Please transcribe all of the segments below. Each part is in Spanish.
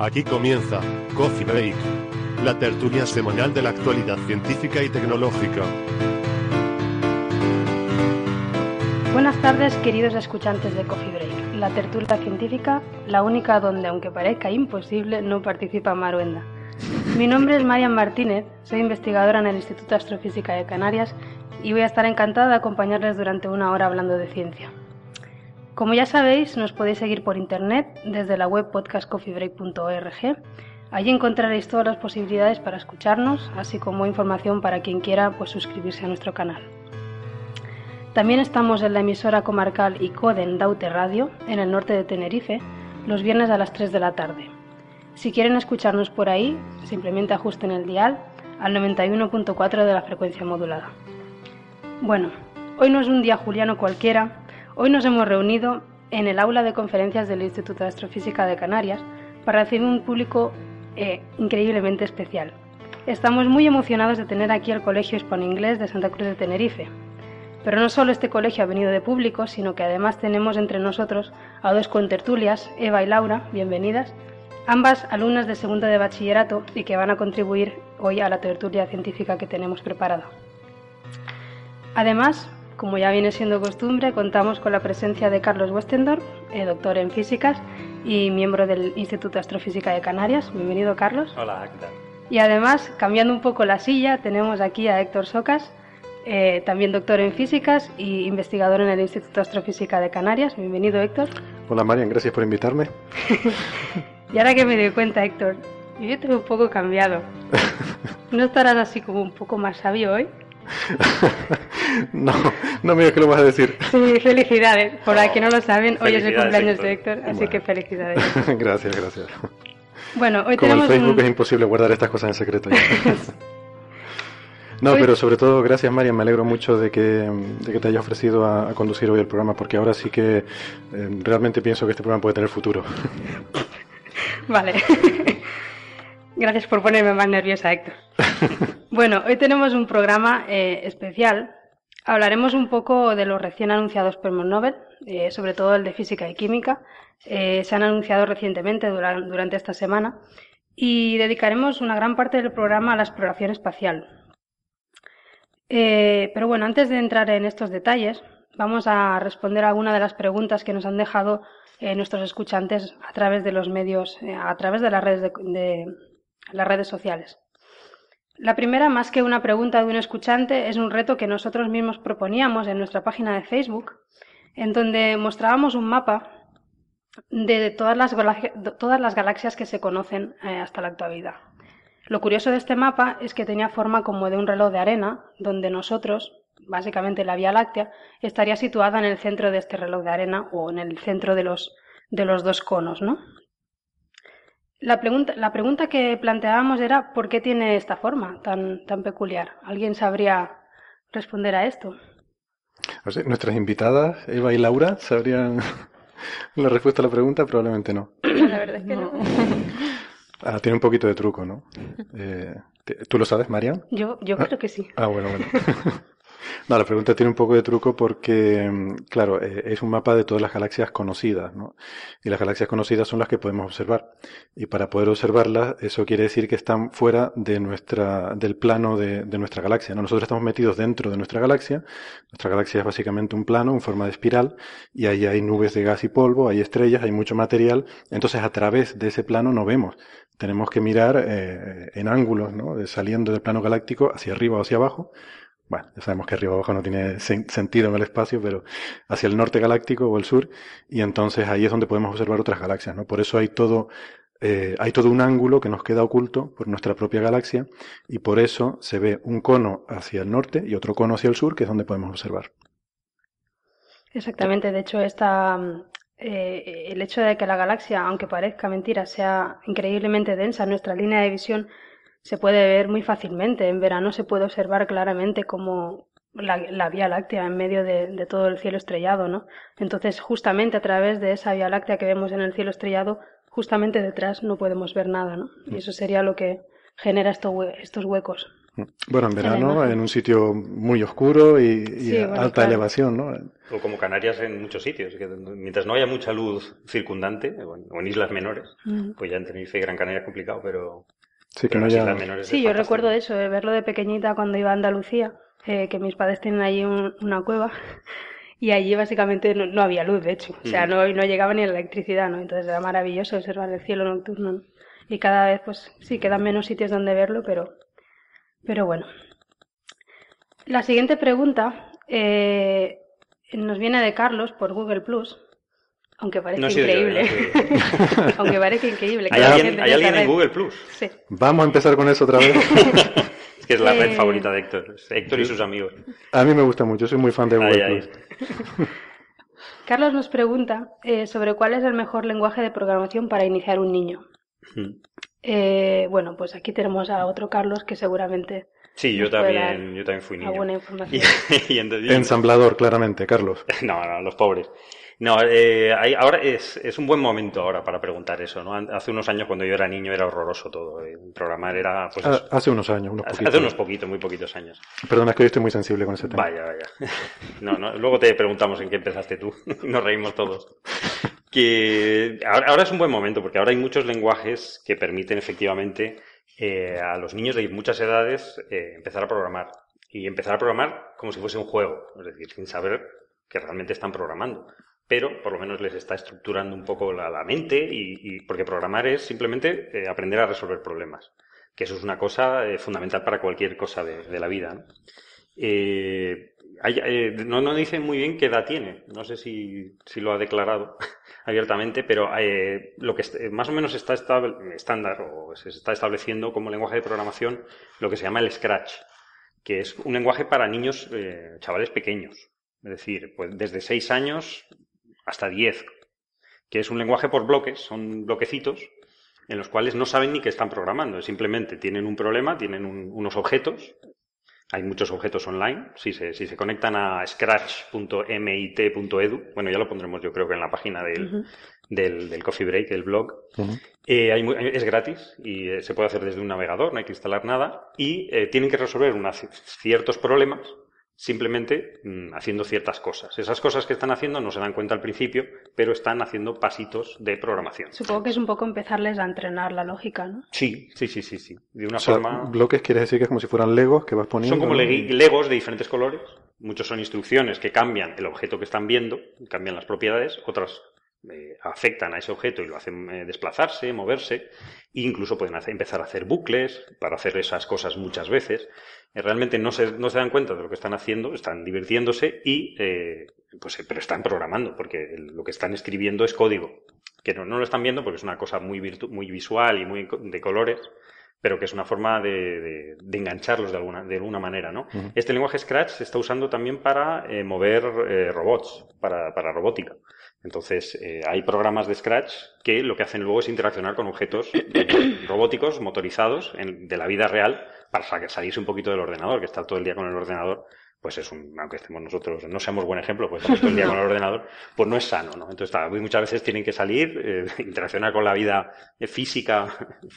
Aquí comienza Coffee Break, la tertulia semanal de la actualidad científica y tecnológica. Buenas tardes, queridos escuchantes de Coffee Break, la tertulia científica, la única donde, aunque parezca imposible, no participa Maruenda. Mi nombre es Marian Martínez, soy investigadora en el Instituto de Astrofísica de Canarias y voy a estar encantada de acompañarles durante una hora hablando de ciencia. Como ya sabéis, nos podéis seguir por internet desde la web podcastcoffeebreak.org. Allí encontraréis todas las posibilidades para escucharnos, así como información para quien quiera pues, suscribirse a nuestro canal. También estamos en la emisora comarcal ICODEN Daute Radio, en el norte de Tenerife, los viernes a las 3 de la tarde. Si quieren escucharnos por ahí, simplemente ajusten el dial al 91.4 de la frecuencia modulada. Bueno, hoy no es un día juliano cualquiera, Hoy nos hemos reunido en el aula de conferencias del Instituto de Astrofísica de Canarias para recibir un público eh, increíblemente especial. Estamos muy emocionados de tener aquí el Colegio Hispano-Inglés de Santa Cruz de Tenerife. Pero no solo este colegio ha venido de público, sino que además tenemos entre nosotros a dos contertulias, Eva y Laura, bienvenidas, ambas alumnas de segundo de bachillerato y que van a contribuir hoy a la tertulia científica que tenemos preparada. Además, como ya viene siendo costumbre, contamos con la presencia de Carlos Westendorf, eh, doctor en físicas y miembro del Instituto de Astrofísica de Canarias. Bienvenido, Carlos. Hola, ¿qué tal? Y además, cambiando un poco la silla, tenemos aquí a Héctor Socas, eh, también doctor en físicas y investigador en el Instituto de Astrofísica de Canarias. Bienvenido, Héctor. Hola, Marian, gracias por invitarme. y ahora que me doy cuenta, Héctor, yo te veo un poco cambiado. ¿No estarás así como un poco más sabio hoy? no, no me digas que lo vas a decir. Sí, felicidades. Por aquí no lo saben, hoy es el cumpleaños de Héctor, así que felicidades. gracias, gracias. Bueno, hoy Como tenemos en Facebook un... es imposible guardar estas cosas en secreto. No, pero sobre todo, gracias María, me alegro mucho de que, de que te hayas ofrecido a, a, conducir hoy el programa, porque ahora sí que eh, realmente pienso que este programa puede tener futuro. Vale. Gracias por ponerme más nerviosa, Héctor. bueno, hoy tenemos un programa eh, especial. Hablaremos un poco de los recién anunciados premios Nobel, eh, sobre todo el de Física y Química. Eh, se han anunciado recientemente durante, durante esta semana y dedicaremos una gran parte del programa a la exploración espacial. Eh, pero bueno, antes de entrar en estos detalles, vamos a responder algunas de las preguntas que nos han dejado nuestros escuchantes a través de los medios, a través de las redes de, de las redes sociales. La primera, más que una pregunta de un escuchante, es un reto que nosotros mismos proponíamos en nuestra página de Facebook, en donde mostrábamos un mapa de todas las, todas las galaxias que se conocen eh, hasta la actualidad. Lo curioso de este mapa es que tenía forma como de un reloj de arena, donde nosotros, básicamente la Vía Láctea, estaría situada en el centro de este reloj de arena o en el centro de los, de los dos conos, ¿no? La pregunta, la pregunta que planteábamos era ¿por qué tiene esta forma tan, tan peculiar? ¿Alguien sabría responder a esto? O sea, nuestras invitadas, Eva y Laura, sabrían la respuesta a la pregunta, probablemente no. La verdad es que no. no. Ah, tiene un poquito de truco, ¿no? Eh, ¿Tú lo sabes, Marian? Yo, yo creo que sí. Ah, bueno, bueno. No, la pregunta tiene un poco de truco porque, claro, eh, es un mapa de todas las galaxias conocidas, ¿no? Y las galaxias conocidas son las que podemos observar. Y para poder observarlas, eso quiere decir que están fuera de nuestra, del plano de, de nuestra galaxia, ¿no? Nosotros estamos metidos dentro de nuestra galaxia. Nuestra galaxia es básicamente un plano en forma de espiral y ahí hay nubes de gas y polvo, hay estrellas, hay mucho material. Entonces, a través de ese plano no vemos. Tenemos que mirar eh, en ángulos, ¿no? Saliendo del plano galáctico hacia arriba o hacia abajo bueno, ya sabemos que arriba abajo no tiene sen sentido en el espacio, pero hacia el norte galáctico o el sur, y entonces ahí es donde podemos observar otras galaxias, ¿no? Por eso hay todo eh, hay todo un ángulo que nos queda oculto por nuestra propia galaxia y por eso se ve un cono hacia el norte y otro cono hacia el sur, que es donde podemos observar. Exactamente, de hecho, esta, eh, el hecho de que la galaxia, aunque parezca mentira, sea increíblemente densa, nuestra línea de visión se puede ver muy fácilmente. En verano se puede observar claramente como la, Vía Láctea en medio de, de, todo el cielo estrellado, ¿no? Entonces, justamente a través de esa Vía Láctea que vemos en el cielo estrellado, justamente detrás no podemos ver nada, ¿no? Y eso sería lo que genera estos huecos. Bueno, en verano, en un sitio muy oscuro y, alta elevación, ¿no? O como Canarias en muchos sitios, que mientras no haya mucha luz circundante, o en, islas menores, pues ya en Tenerife y Gran Canaria es complicado, pero... Sí, que no haya... Sí, yo recuerdo eso, de verlo de pequeñita cuando iba a Andalucía, eh, que mis padres tienen ahí una cueva y allí básicamente no, había luz, de hecho, o sea, no, no llegaba ni la electricidad, ¿no? Entonces era maravilloso observar el cielo nocturno, Y cada vez, pues sí, quedan menos sitios donde verlo, pero pero bueno. La siguiente pregunta eh, nos viene de Carlos por Google Plus. Aunque parece increíble. aunque parece increíble. ¿Hay, alguien, ¿hay alguien en Google Plus? Sí. Vamos a empezar con eso otra vez. es que es la red eh, favorita de Héctor. Héctor y sus amigos. A mí me gusta mucho, soy muy fan de Google Plus. Carlos nos pregunta eh, sobre cuál es el mejor lenguaje de programación para iniciar un niño. Eh, bueno, pues aquí tenemos a otro Carlos que seguramente. Sí, yo también, yo también fui niño. Buena información. Ensamblador, claramente, Carlos. no, no, los pobres. No, eh, ahora es, es, un buen momento ahora para preguntar eso, ¿no? Hace unos años cuando yo era niño era horroroso todo. Eh, programar era, pues... Ah, hace unos años, unos poquitos. Hace unos poquitos, muy poquitos años. Perdona, es que yo estoy muy sensible con ese tema. Vaya, vaya. No, no, luego te preguntamos en qué empezaste tú. Nos reímos todos. Que ahora, es un buen momento porque ahora hay muchos lenguajes que permiten efectivamente eh, a los niños de muchas edades eh, empezar a programar. Y empezar a programar como si fuese un juego, es decir, sin saber que realmente están programando pero por lo menos les está estructurando un poco la, mente y, porque programar es simplemente eh, aprender a resolver problemas, que eso es una cosa eh, fundamental para cualquier cosa de, la vida. Eh, ¿no? no, dice muy bien qué edad tiene, no sé si, lo ha declarado abiertamente, pero lo que más o menos está estándar o se está estableciendo como lenguaje de programación lo que se llama el Scratch, que es un lenguaje para niños, chavales pequeños. Es decir, pues desde 6 años hasta 10, que es un lenguaje por bloques, son bloquecitos en los cuales no saben ni qué están programando, simplemente tienen un problema, tienen unos objetos, hay muchos objetos online, si se, si se conectan a scratch.mit.edu, bueno, ya lo pondremos yo creo que en la página del, del, Coffee Break, del blog, eh, es gratis y eh, se puede hacer desde un navegador, no hay que instalar nada, y eh, tienen que resolver unos ciertos problemas simplemente mm, haciendo ciertas cosas. Esas cosas que están haciendo no se dan cuenta al principio, pero están haciendo pasitos de programación. Supongo que es un poco empezarles a entrenar la lógica, ¿no? Sí, sí, sí, sí, sí. De una forma. Bloques quiere decir que es como si fueran legos que vas poniendo. Son como legos de diferentes colores. Muchos son instrucciones que cambian el objeto que están viendo, cambian las propiedades, otras eh, afectan a ese objeto y lo hacen eh, desplazarse, moverse, e incluso pueden empezar a hacer bucles para hacer esas cosas muchas veces. Eh, realmente no se, no se dan cuenta de lo que están haciendo, están divirtiéndose y, pues, pero están programando, porque lo que están escribiendo es código, que no, no lo están viendo porque es una cosa muy, muy visual y muy de colores, pero que es una forma de, de, engancharlos de alguna, de alguna manera, ¿no? Este lenguaje Scratch se está usando también para mover robots, para, para robótica. Entonces, eh, hay programas de Scratch que lo que hacen luego es interaccionar con objetos robóticos, motorizados, de la vida real, para salirse un poquito del ordenador, que está todo el día con el ordenador, pues es un, aunque estemos nosotros, no seamos buen ejemplo, pues estamos todo el día con el ordenador, pues no es sano, ¿no? Entonces, muchas veces tienen que salir, eh, interaccionar con la vida física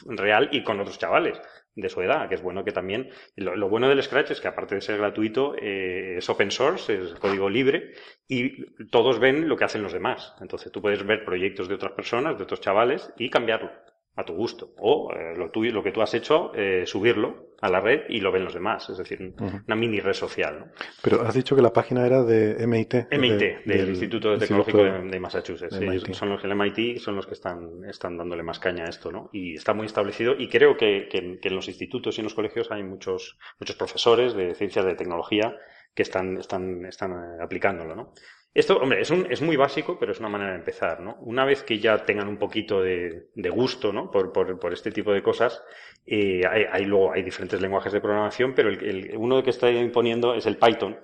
real y con otros chavales de su edad, que es bueno que también, lo, bueno del Scratch es que aparte de ser gratuito, eh, es open source, es código libre y todos ven lo que hacen los demás. Entonces tú puedes ver proyectos de otras personas, de otros chavales y cambiarlo a tu gusto. O eh, lo, lo que tú has hecho, eh, subirlo a la red y lo ven los demás. Es decir, una mini red social. ¿no? Pero has dicho que la página era de MIT. MIT, del, Instituto Tecnológico de, Massachusetts. son los el MIT son los que están, están dándole más caña a esto, ¿no? Y está muy establecido. Y creo que, que, en los institutos y en los colegios hay muchos, muchos profesores de ciencias de tecnología que están, están, están eh, aplicándolo, ¿no? Esto, hombre, es, un, es muy básico, pero es una manera de empezar, ¿no? Una vez que ya tengan un poquito de, de gusto, ¿no? Por, por, por, este tipo de cosas, eh, hay, hay, luego hay diferentes lenguajes de programación, pero el, el, uno que está imponiendo es el Python,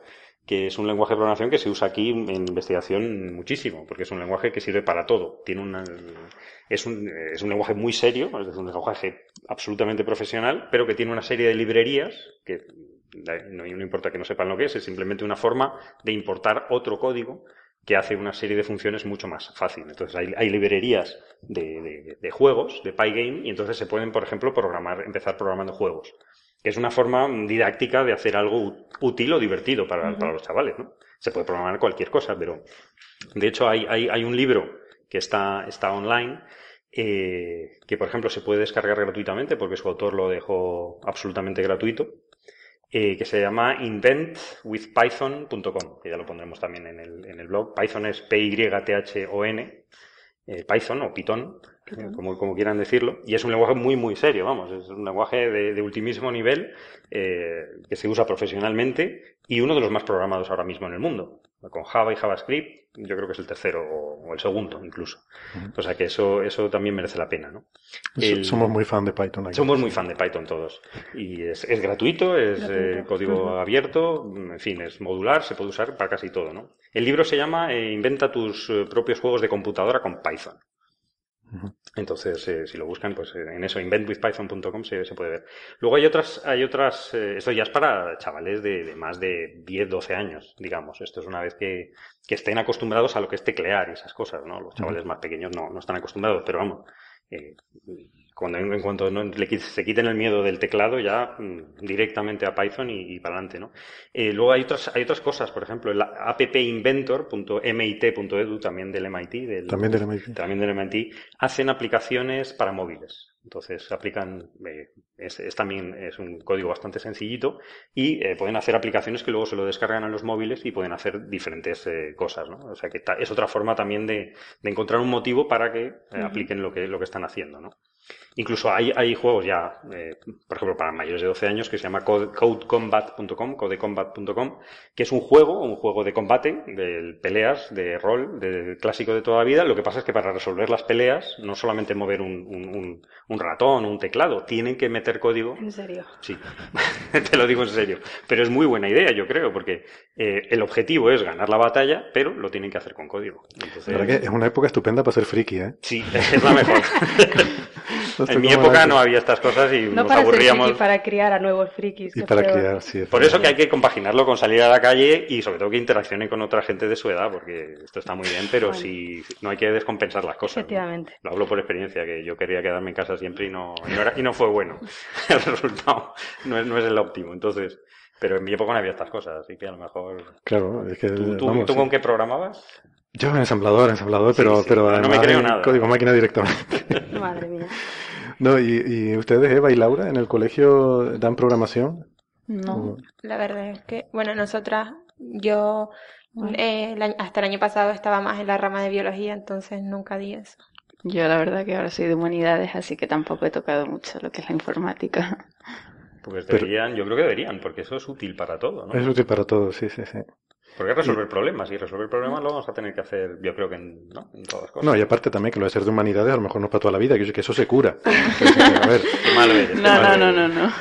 que es un lenguaje de programación que se usa aquí en investigación muchísimo, porque es un lenguaje que sirve para todo. Tiene una, es, un, es un lenguaje muy serio, es un lenguaje absolutamente profesional, pero que tiene una serie de librerías que no, no importa que no sepan lo que es, es simplemente una forma de importar otro código que hace una serie de funciones mucho más fácil. Entonces hay, hay librerías de, de, de, juegos, de Pygame, y entonces se pueden, por ejemplo, programar, empezar programando juegos. Es una forma didáctica de hacer algo útil o divertido para, uh -huh. para los chavales, ¿no? Se puede programar cualquier cosa, pero de hecho hay, hay, hay un libro que está, está online eh, que, por ejemplo, se puede descargar gratuitamente porque su autor lo dejó absolutamente gratuito eh, que se llama inventwithpython.com, que ya lo pondremos también en el, en el blog. Python es P-Y-T-H-O-N, eh, Python o Python, como, como, quieran decirlo, y es un lenguaje muy, muy serio, vamos, es un lenguaje de, de ultimísimo nivel eh, que se usa profesionalmente y uno de los más programados ahora mismo en el mundo. Con Java y JavaScript, yo creo que es el tercero o, o el segundo incluso. Uh -huh. O sea que eso, eso también merece la pena, ¿no? El, somos muy fan de Python. Aquí. Somos muy fan de Python todos. Y es, es gratuito, es gratuito. Eh, código uh -huh. abierto, en fin, es modular, se puede usar para casi todo, ¿no? El libro se llama eh, Inventa tus eh, propios juegos de computadora con Python. Entonces, eh, si lo buscan, pues eh, en eso, inventwithpython.com se, se, puede ver. Luego hay otras, hay otras, eh, esto ya es para chavales de, de, más de 10, 12 años, digamos. Esto es una vez que, que estén acostumbrados a lo que es teclear y esas cosas, ¿no? Los chavales más pequeños no, no están acostumbrados, pero vamos, eh, cuando en, cuanto no, le, se quiten el miedo del teclado ya mm, directamente a Python y, y para adelante, ¿no? Eh, luego hay otras, hay otras cosas, por ejemplo, el appinventor.mit.edu, también del MIT, del, también del MIT, también del MIT, hacen aplicaciones para móviles. Entonces aplican, eh, es, es, también es un código bastante sencillito y eh, pueden hacer aplicaciones que luego se lo descargan a los móviles y pueden hacer diferentes eh, cosas, ¿no? O sea que es otra forma también de, de encontrar un motivo para que uh -huh. apliquen lo que, lo que están haciendo, ¿no? Incluso hay, hay juegos ya, eh, por ejemplo, para mayores de 12 años que se llama codecombat.com, codecombat.com, que es un juego, un juego de combate, de peleas, de rol, de clásico de toda la vida. Lo que pasa es que para resolver las peleas, no solamente mover un, un, un ratón o un teclado, tienen que meter código. ¿En serio? Sí, te lo digo en serio. Pero es muy buena idea, yo creo, porque eh, el objetivo es ganar la batalla, pero lo tienen que hacer con código. Entonces, que es una época estupenda para ser friki, ¿eh? Sí, es la mejor. en mi época no había estas cosas y no nos para aburríamos. Ser friki, para criar a nuevos frikis. Y para criar, sí. Por eso que hay que compaginarlo con salir a la calle y sobre todo que interaccionen con otra gente de su edad, porque esto está muy bien, pero bueno. si no hay que descompensar las cosas. Efectivamente. ¿no? Lo hablo por experiencia, que yo quería quedarme en casa siempre y no, y no, era, y no fue bueno. el resultado no es, no es el óptimo. Entonces, pero en mi época no había estas cosas, así que a lo mejor. Claro, es que. ¿Tú, tú, vamos, ¿tú con qué programabas? Yo en ensamblador, ensamblador, pero, sí, sí, pero no me creo nada. código máquina directamente. Madre mía. No, y, y, ustedes, Eva y Laura, en el colegio dan programación? No, ¿O? la verdad es que, bueno, nosotras, yo eh, hasta el año pasado estaba más en la rama de biología, entonces nunca di eso. Yo la verdad que ahora soy de humanidades, así que tampoco he tocado mucho lo que es la informática. Pues deberían, Pero, yo creo que deberían, porque eso es útil para todo, ¿no? Es útil para todo, sí, sí, sí. Porque es resolver problemas, y resolver problemas lo vamos a tener que hacer, yo creo que en, ¿no? en todas las cosas. No, y aparte también que lo de ser de humanidades a lo mejor no es para toda la vida, que, que eso se cura. a ver. Qué malo eres. No, malo no, no, no, no.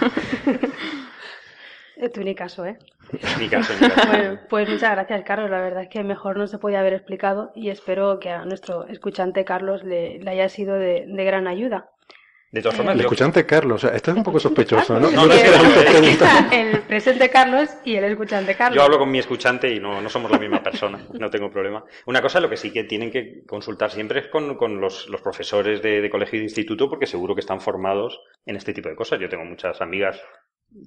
Es tu ni caso, ¿eh? Ni caso, ni caso. Bueno, pues muchas gracias, Carlos. La verdad es que mejor no se podía haber explicado y espero que a nuestro escuchante Carlos le, le haya sido de, de gran ayuda. De todas formas, el escuchante Carlos, o sea, esto es un poco sospechoso, ¿no? No, no, no, el presente Carlos y el escuchante Carlos. Yo hablo con mi escuchante y no, no somos la misma persona, no tengo problema. Una cosa, lo que sí que tienen que consultar siempre es con, con los, los, profesores de, de, colegio y de instituto, porque seguro que están formados en este tipo de cosas. Yo tengo muchas amigas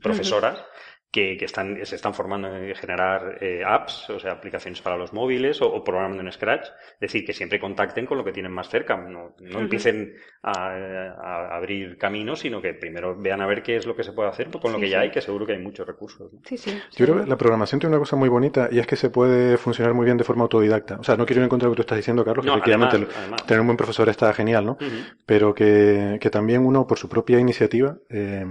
profesoras. Que, que están, se están formando en generar eh, apps, o sea, aplicaciones para los móviles o, o, programando en Scratch. Es decir, que siempre contacten con lo que tienen más cerca. No, no uh -huh. empiecen a, a, abrir caminos, sino que primero vean a ver qué es lo que se puede hacer con sí, lo que ya hay, que seguro que hay muchos recursos. ¿no? Sí, sí. Yo creo que la programación tiene una cosa muy bonita y es que se puede funcionar muy bien de forma autodidacta. O sea, no quiero ir en contra de lo que tú estás diciendo, Carlos, que no, efectivamente además, además. tener un buen profesor está genial, ¿no? Uh -huh. Pero que, que, también uno, por su propia iniciativa, eh,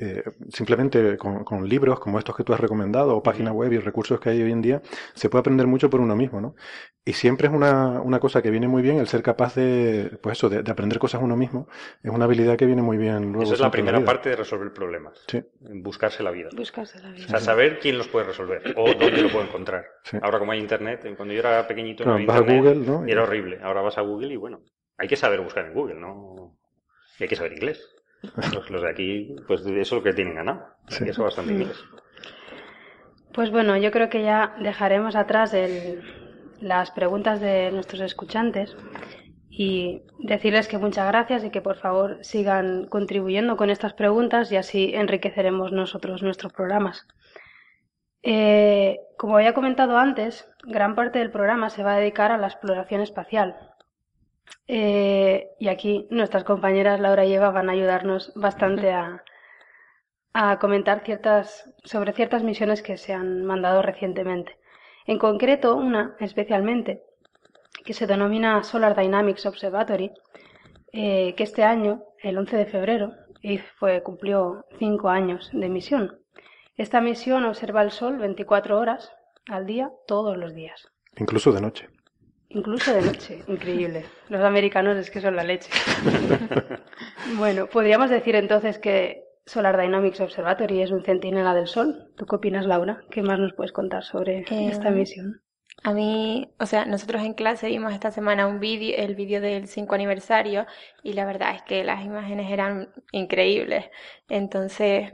eh, simplemente con, libros como estos que tú has recomendado o páginas web y recursos que hay hoy en día, se puede aprender mucho por uno mismo, ¿no? Y siempre es una, una cosa que viene muy bien el ser capaz de, pues eso, de, aprender cosas uno mismo. Es una habilidad que viene muy bien luego. Esa es la primera parte de resolver problemas. Sí. Buscarse la vida. Buscarse la vida. O sea, saber quién los puede resolver o dónde lo puedo encontrar. Ahora como hay internet, cuando yo era pequeñito no, vas a Google, ¿no? Y era horrible. Ahora vas a Google y bueno, hay que saber buscar en Google, ¿no? Y hay que saber inglés. Los, de aquí, pues eso es lo que tienen ganado. Sí. Eso bastante inglés. Pues bueno, yo creo que ya dejaremos atrás el, las preguntas de nuestros escuchantes y decirles que muchas gracias y que por favor sigan contribuyendo con estas preguntas y así enriqueceremos nosotros nuestros programas. Eh, como había comentado antes, gran parte del programa se va a dedicar a la exploración espacial. Eh, y aquí nuestras compañeras Laura y Eva van a ayudarnos bastante a, a comentar ciertas, sobre ciertas misiones que se han mandado recientemente. En concreto, una especialmente, que se denomina Solar Dynamics Observatory, eh, que este año, el 11 de febrero, fue, cumplió cinco años de misión. Esta misión observa el Sol 24 horas al día, todos los días. Incluso de noche. Incluso de noche, increíble. Los americanos es que son la leche. bueno, podríamos decir entonces que Solar Dynamics Observatory es un centinela del Sol. ¿Tú qué opinas, Laura? ¿Qué más nos puedes contar sobre eh, esta misión? A mí, o sea, nosotros en clase vimos esta semana un vídeo, el vídeo del 5 aniversario, y la verdad es que las imágenes eran increíbles. Entonces,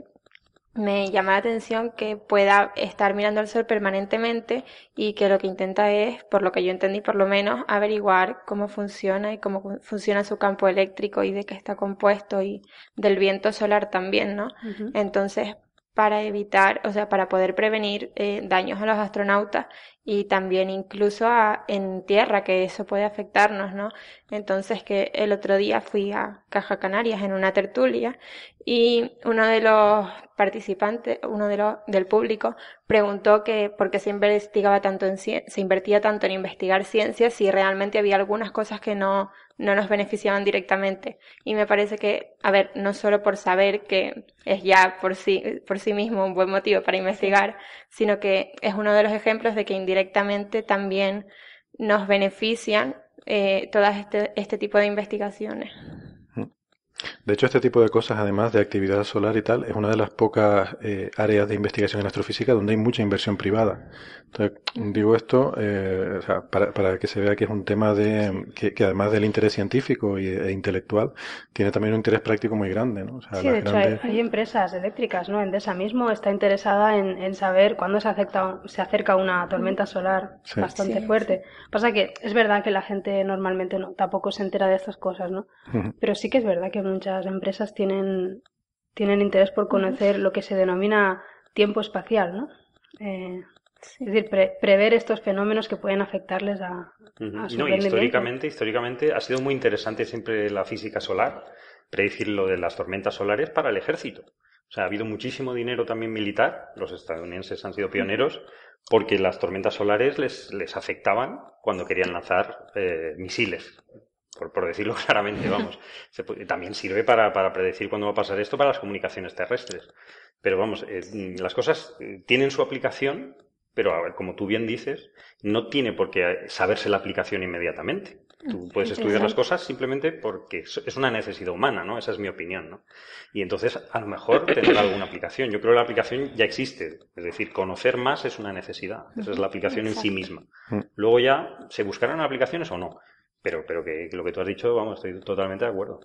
me llama la atención que pueda estar mirando al sol permanentemente y que lo que intenta es, por lo que yo entendí por lo menos, averiguar cómo funciona y cómo funciona su campo eléctrico y de qué está compuesto y del viento solar también, ¿no? Entonces, para evitar, o sea, para poder prevenir eh, daños a los astronautas y también incluso a, en tierra, que eso puede afectarnos, ¿no? Entonces que el otro día fui a Caja Canarias en una tertulia y uno de los participantes, uno de los del público, preguntó que por qué se investigaba tanto en se invertía tanto en investigar ciencias si realmente había algunas cosas que no no nos beneficiaban directamente. Y me parece que, a ver, no solo por saber que es ya por sí, por sí mismo un buen motivo para investigar, sino que es uno de los ejemplos de que indirectamente también nos benefician eh, todas este, este tipo de investigaciones. De hecho, este tipo de cosas, además de actividad solar y tal, es una de las pocas eh, áreas de investigación en astrofísica donde hay mucha inversión privada. Entonces, digo esto eh, para, que se vea que es un tema de que, además del interés científico e intelectual, tiene también un interés práctico muy grande. ¿no? sí, de hecho, hay, empresas eléctricas, ¿no? Endesa mismo está interesada en, saber cuándo se, acerca, se acerca una tormenta solar bastante fuerte. Pasa que es verdad que la gente normalmente no tampoco se entera de estas cosas, ¿no? Pero sí que es verdad que muchas empresas tienen, tienen interés por conocer lo que se denomina tiempo espacial, ¿no? Eh, es decir, prever estos fenómenos que pueden afectarles a, no, históricamente, históricamente ha sido muy interesante siempre la física solar, predecir lo de las tormentas solares para el ejército. O sea, ha habido muchísimo dinero también militar, los estadounidenses han sido pioneros, porque las tormentas solares les, les afectaban cuando querían lanzar eh, misiles por, decirlo claramente, vamos. también sirve para, predecir cuándo va a pasar esto para las comunicaciones terrestres. Pero vamos, eh, las cosas eh, tienen su aplicación, pero a ver, como tú bien dices, no tiene por qué saberse la aplicación inmediatamente. Tú puedes estudiar las cosas simplemente porque es una necesidad humana, ¿no? Esa es mi opinión, ¿no? Y entonces, a lo mejor tendrá alguna aplicación. Yo creo que la aplicación ya existe. Es decir, conocer más es una necesidad. Esa es la aplicación en sí misma. Mm. Luego ya, ¿se buscarán aplicaciones o no? Pero, pero que, lo que tú has dicho, vamos, estoy totalmente de acuerdo.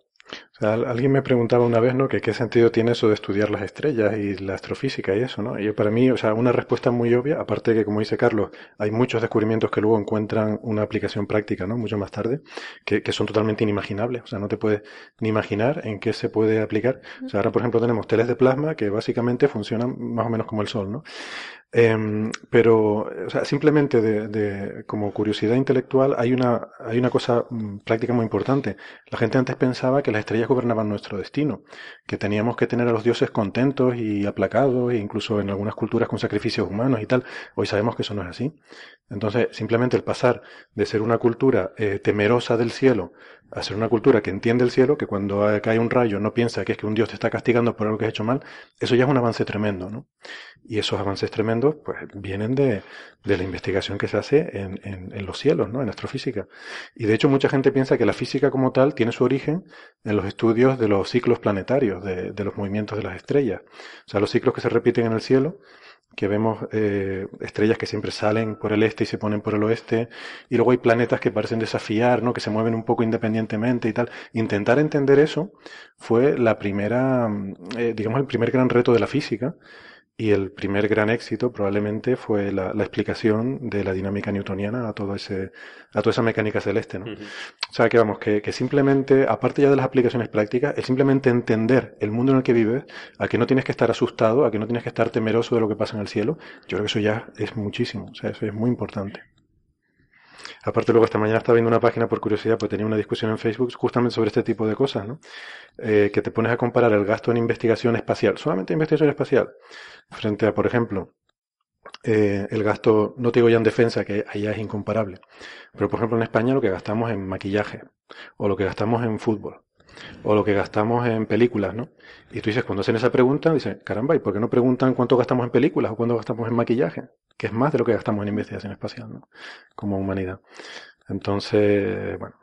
O sea, alguien me preguntaba una vez, ¿no? Que qué sentido tiene eso de estudiar las estrellas y la astrofísica y eso, ¿no? Y para mí, o sea, una respuesta muy obvia, aparte de que, como dice Carlos, hay muchos descubrimientos que luego encuentran una aplicación práctica, ¿no? Mucho más tarde, que, que son totalmente inimaginables. O sea, no te puedes ni imaginar en qué se puede aplicar. O sea, ahora, por ejemplo, tenemos teles de plasma que básicamente funcionan más o menos como el Sol, ¿no? Em, pero, o sea, simplemente de, de, como curiosidad intelectual, hay una, hay una cosa mm, práctica muy importante. La gente antes pensaba que las estrellas gobernaban nuestro destino, que teníamos que tener a los dioses contentos y aplacados, e incluso en algunas culturas con sacrificios humanos y tal. Hoy sabemos que eso no es así. Entonces, simplemente el pasar de ser una cultura eh, temerosa del cielo a ser una cultura que entiende el cielo, que cuando cae un rayo no piensa que es que un Dios te está castigando por algo que has hecho mal, eso ya es un avance tremendo, ¿no? Y esos avances tremendos, pues, vienen de, de la investigación que se hace en, en, en, los cielos, ¿no? En astrofísica. Y de hecho mucha gente piensa que la física como tal tiene su origen en los estudios de los ciclos planetarios, de, de los movimientos de las estrellas. O sea, los ciclos que se repiten en el cielo, que vemos eh, estrellas que siempre salen por el este y se ponen por el oeste, y luego hay planetas que parecen desafiar, ¿no? que se mueven un poco independientemente y tal. Intentar entender eso fue la primera, eh, digamos, el primer gran reto de la física, y el primer gran éxito probablemente fue la, la, explicación de la dinámica newtoniana a todo ese, a toda esa mecánica celeste, ¿no? Uh -huh. O sea que vamos, que, que, simplemente, aparte ya de las aplicaciones prácticas, es simplemente entender el mundo en el que vives, a que no tienes que estar asustado, a que no tienes que estar temeroso de lo que pasa en el cielo. Yo creo que eso ya es muchísimo, o sea, eso es muy importante. Aparte luego esta mañana estaba viendo una página por curiosidad, pues tenía una discusión en Facebook justamente sobre este tipo de cosas, ¿no? Eh, que te pones a comparar el gasto en investigación espacial, solamente investigación espacial, frente a, por ejemplo, eh, el gasto, no te digo ya en defensa, que allá es incomparable, pero por ejemplo en España lo que gastamos en maquillaje, o lo que gastamos en fútbol, o lo que gastamos en películas, ¿no? Y tú dices, cuando hacen esa pregunta, dices, caramba, ¿y por qué no preguntan cuánto gastamos en películas o cuánto gastamos en maquillaje? Que es más de lo que gastamos en investigación espacial, ¿no? Como humanidad. Entonces, bueno,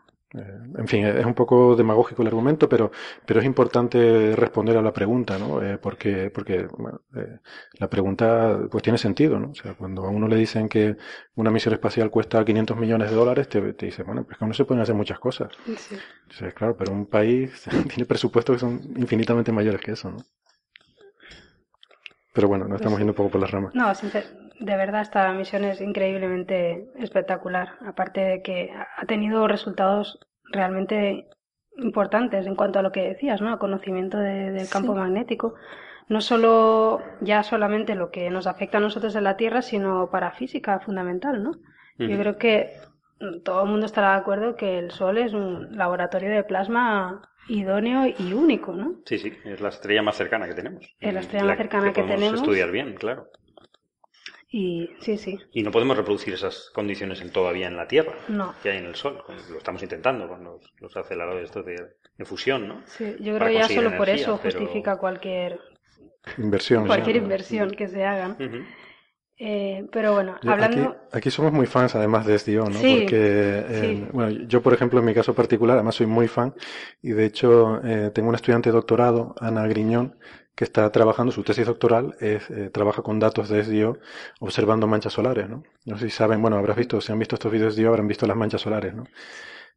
en fin, es un poco demagógico el argumento, pero, pero es importante responder a la pregunta, ¿no? Eh, porque, porque bueno, eh, la pregunta pues tiene sentido, ¿no? O sea, cuando a uno le dicen que una misión espacial cuesta 500 millones de dólares, te, te dice, bueno, pues que no se pueden hacer muchas cosas. Sí. Entonces, claro, pero un país tiene presupuestos que son infinitamente mayores que eso, ¿no? Pero bueno, nos estamos yendo un poco por las ramas. No, de verdad esta misión es increíblemente espectacular. Aparte de que ha tenido resultados realmente importantes en cuanto a lo que decías, ¿no? A conocimiento de, del campo sí. magnético. No solo ya solamente lo que nos afecta a nosotros en la Tierra, sino para física fundamental, ¿no? Uh -huh. Yo creo que todo el mundo estará de acuerdo que el Sol es un laboratorio de plasma idóneo y único, ¿no? Sí, sí, es la estrella más cercana que tenemos. Es la estrella más cercana que, que tenemos. estudiar bien, claro. Y sí, sí. Y no podemos reproducir esas condiciones en, todavía en la Tierra, no. que hay en el Sol. Lo estamos intentando con los, los aceleradores estos de, de, fusión, ¿no? Sí, yo creo que ya solo energía, por eso pero... justifica cualquier inversión. Cualquier sí. inversión que se hagan. Uh -huh. Eh, pero bueno, hablando... Aquí, aquí, somos muy fans además de SDO, ¿no? Sí, Porque, eh, sí. bueno, yo por ejemplo en mi caso particular, además soy muy fan y de hecho eh, tengo una estudiante de doctorado, Ana Griñón, que está trabajando, su tesis doctoral es, eh, trabaja con datos de SDO observando manchas solares, ¿no? No sé si saben, bueno, habrás visto, si han visto estos vídeos de SDO, habrán visto las manchas solares, ¿no?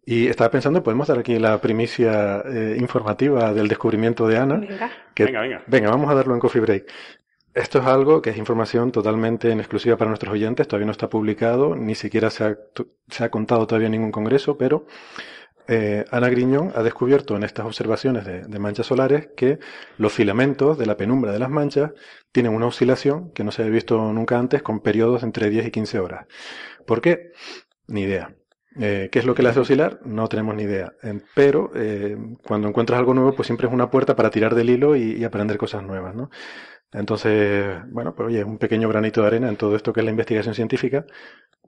Y estaba pensando, podemos dar aquí la primicia eh, informativa del descubrimiento de Ana. Venga. Que, venga, venga. Venga, vamos a darlo en Coffee Break. Esto es algo que es información totalmente en exclusiva para nuestros oyentes, todavía no está publicado, ni siquiera se ha, se ha contado todavía en ningún congreso, pero eh, Ana Griñón ha descubierto en estas observaciones de, manchas solares que los filamentos de la penumbra de las manchas tienen una oscilación que no se había visto nunca antes con periodos entre 10 y 15 horas. ¿Por qué? Ni idea. Eh, ¿Qué es lo que le hace oscilar? No tenemos ni idea. Pero eh, cuando encuentras algo nuevo, pues siempre es una puerta para tirar del hilo y, y aprender cosas nuevas, ¿no? Entonces, bueno, pues oye, un pequeño granito de arena en todo esto que es la investigación científica,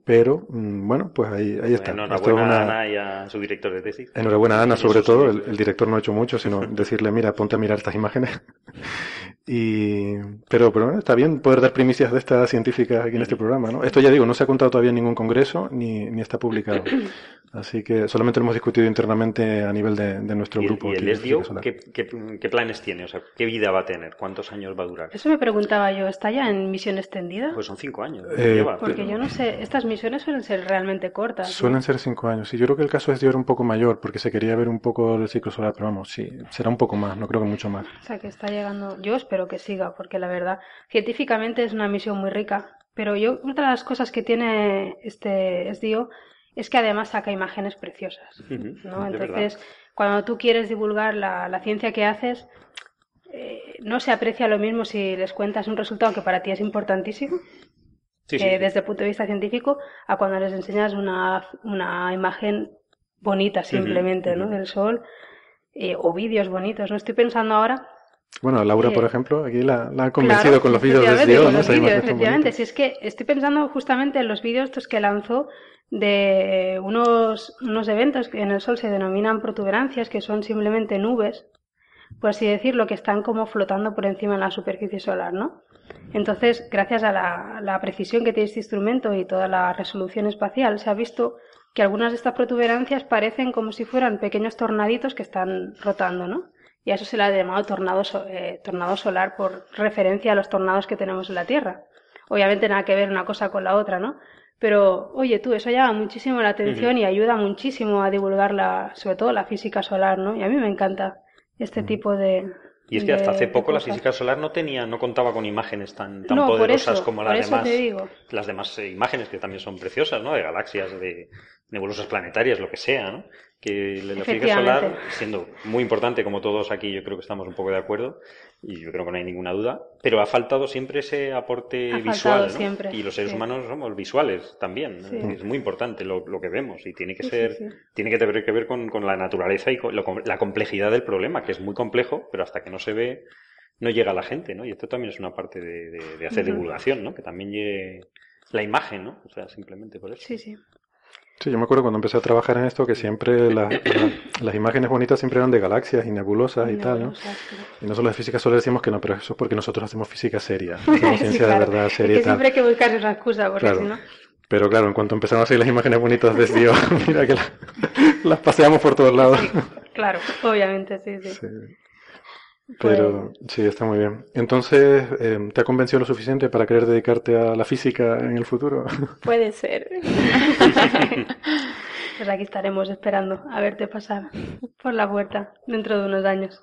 pero mm, bueno, pues ahí, ahí está. Enhorabuena una... a Ana y a su director de tesis. Enhorabuena a Ana, sobre todo. El, el, director no ha hecho mucho, sino decirle, mira, ponte a mirar estas imágenes. Y, pero, pero bueno, está bien poder dar primicias de estas científicas aquí en este programa, ¿no? Esto ya digo, no se ha contado todavía en ningún congreso ni, ni está publicado. Así que solamente lo hemos discutido internamente a nivel de, de nuestro ¿Y, grupo. ¿Y el SDO ¿qué, qué, qué, planes tiene? O sea, ¿qué vida va a tener? ¿Cuántos años va a durar? Eso me preguntaba yo. ¿Está ya en misión extendida? Pues son cinco años. Eh, lleva, porque pero... yo no sé, estas misiones suelen ser realmente cortas. Suelen ¿no? ser cinco años. Sí, yo creo que el caso SDO era un poco mayor porque se quería ver un poco el ciclo solar, pero vamos, sí, será un poco más, no creo que mucho más. O sea, que está llegando. Yo espero que siga, porque la verdad, científicamente es una misión muy rica. Pero yo, otra de las cosas que tiene este SDO es que además saca imágenes preciosas. Uh -huh, ¿no? Entonces, cuando tú quieres divulgar la, la ciencia que haces, eh, no se aprecia lo mismo si les cuentas un resultado que para ti es importantísimo, sí, sí. desde el punto de vista científico, a cuando les enseñas una, una imagen bonita simplemente, uh -huh, ¿no? Del sol, eh, o vídeos bonitos. No estoy pensando ahora bueno, Laura, eh, por ejemplo, aquí la, la ha convencido claro, con los vídeos de SDO, ¿no? Los vídeos, efectivamente, si es que estoy pensando justamente en los vídeos estos que lanzó de unos, unos eventos que en el Sol se denominan protuberancias, que son simplemente nubes, por así decirlo, que están como flotando por encima de la superficie solar, ¿no? Entonces, gracias a la, la precisión que tiene este instrumento y toda la resolución espacial, se ha visto que algunas de estas protuberancias parecen como si fueran pequeños tornaditos que están rotando, ¿no? Y a eso se le ha llamado tornado, eh, tornado solar por referencia a los tornados que tenemos en la Tierra. Obviamente nada que ver una cosa con la otra, ¿no? Pero, oye, tú, eso llama muchísimo la atención y ayuda muchísimo a divulgar la, sobre todo la física solar, ¿no? Y a mí me encanta este tipo de, y es que hasta hace poco la física solar no tenía, no contaba con imágenes tan, tan poderosas como las demás, las demás eh, imágenes que también son preciosas, ¿no? De galaxias, de nebulosas planetarias, lo que sea, ¿no? Que la física solar, siendo muy importante, como todos aquí, yo creo que estamos un poco de acuerdo, y yo creo que no hay ninguna duda, pero ha faltado siempre ese aporte visual, ¿no? Y los seres humanos somos visuales también, es muy importante lo, lo, que vemos y tiene que ser, tiene que tener que ver con, con la naturaleza y con la complejidad del problema, que es muy complejo, pero hasta que no se ve, no llega a la gente, ¿no? Y esto también es una parte de, de, hacer divulgación, ¿no? Que también llegue la imagen, ¿no? O sea, simplemente por eso. Sí, sí. Sí, yo me acuerdo cuando empecé a trabajar en esto que siempre las imágenes bonitas siempre eran de galaxias y nebulosas y, tal, ¿no? Y nosotros de física solo decimos que no, pero eso es porque nosotros hacemos física seria, hacemos ciencia de verdad seria. Es que siempre hay que buscar una excusa, porque si no... Pero claro, en cuanto empezamos a hacer las imágenes bonitas de Dios, mira que las paseamos por todos lados. claro, obviamente, sí, sí. Pero pues sí, está muy bien. Entonces, eh, ¿te ha convencido lo suficiente para querer dedicarte a la física en el futuro? Puede ser. pues aquí estaremos esperando a verte pasar por la puerta dentro de unos años.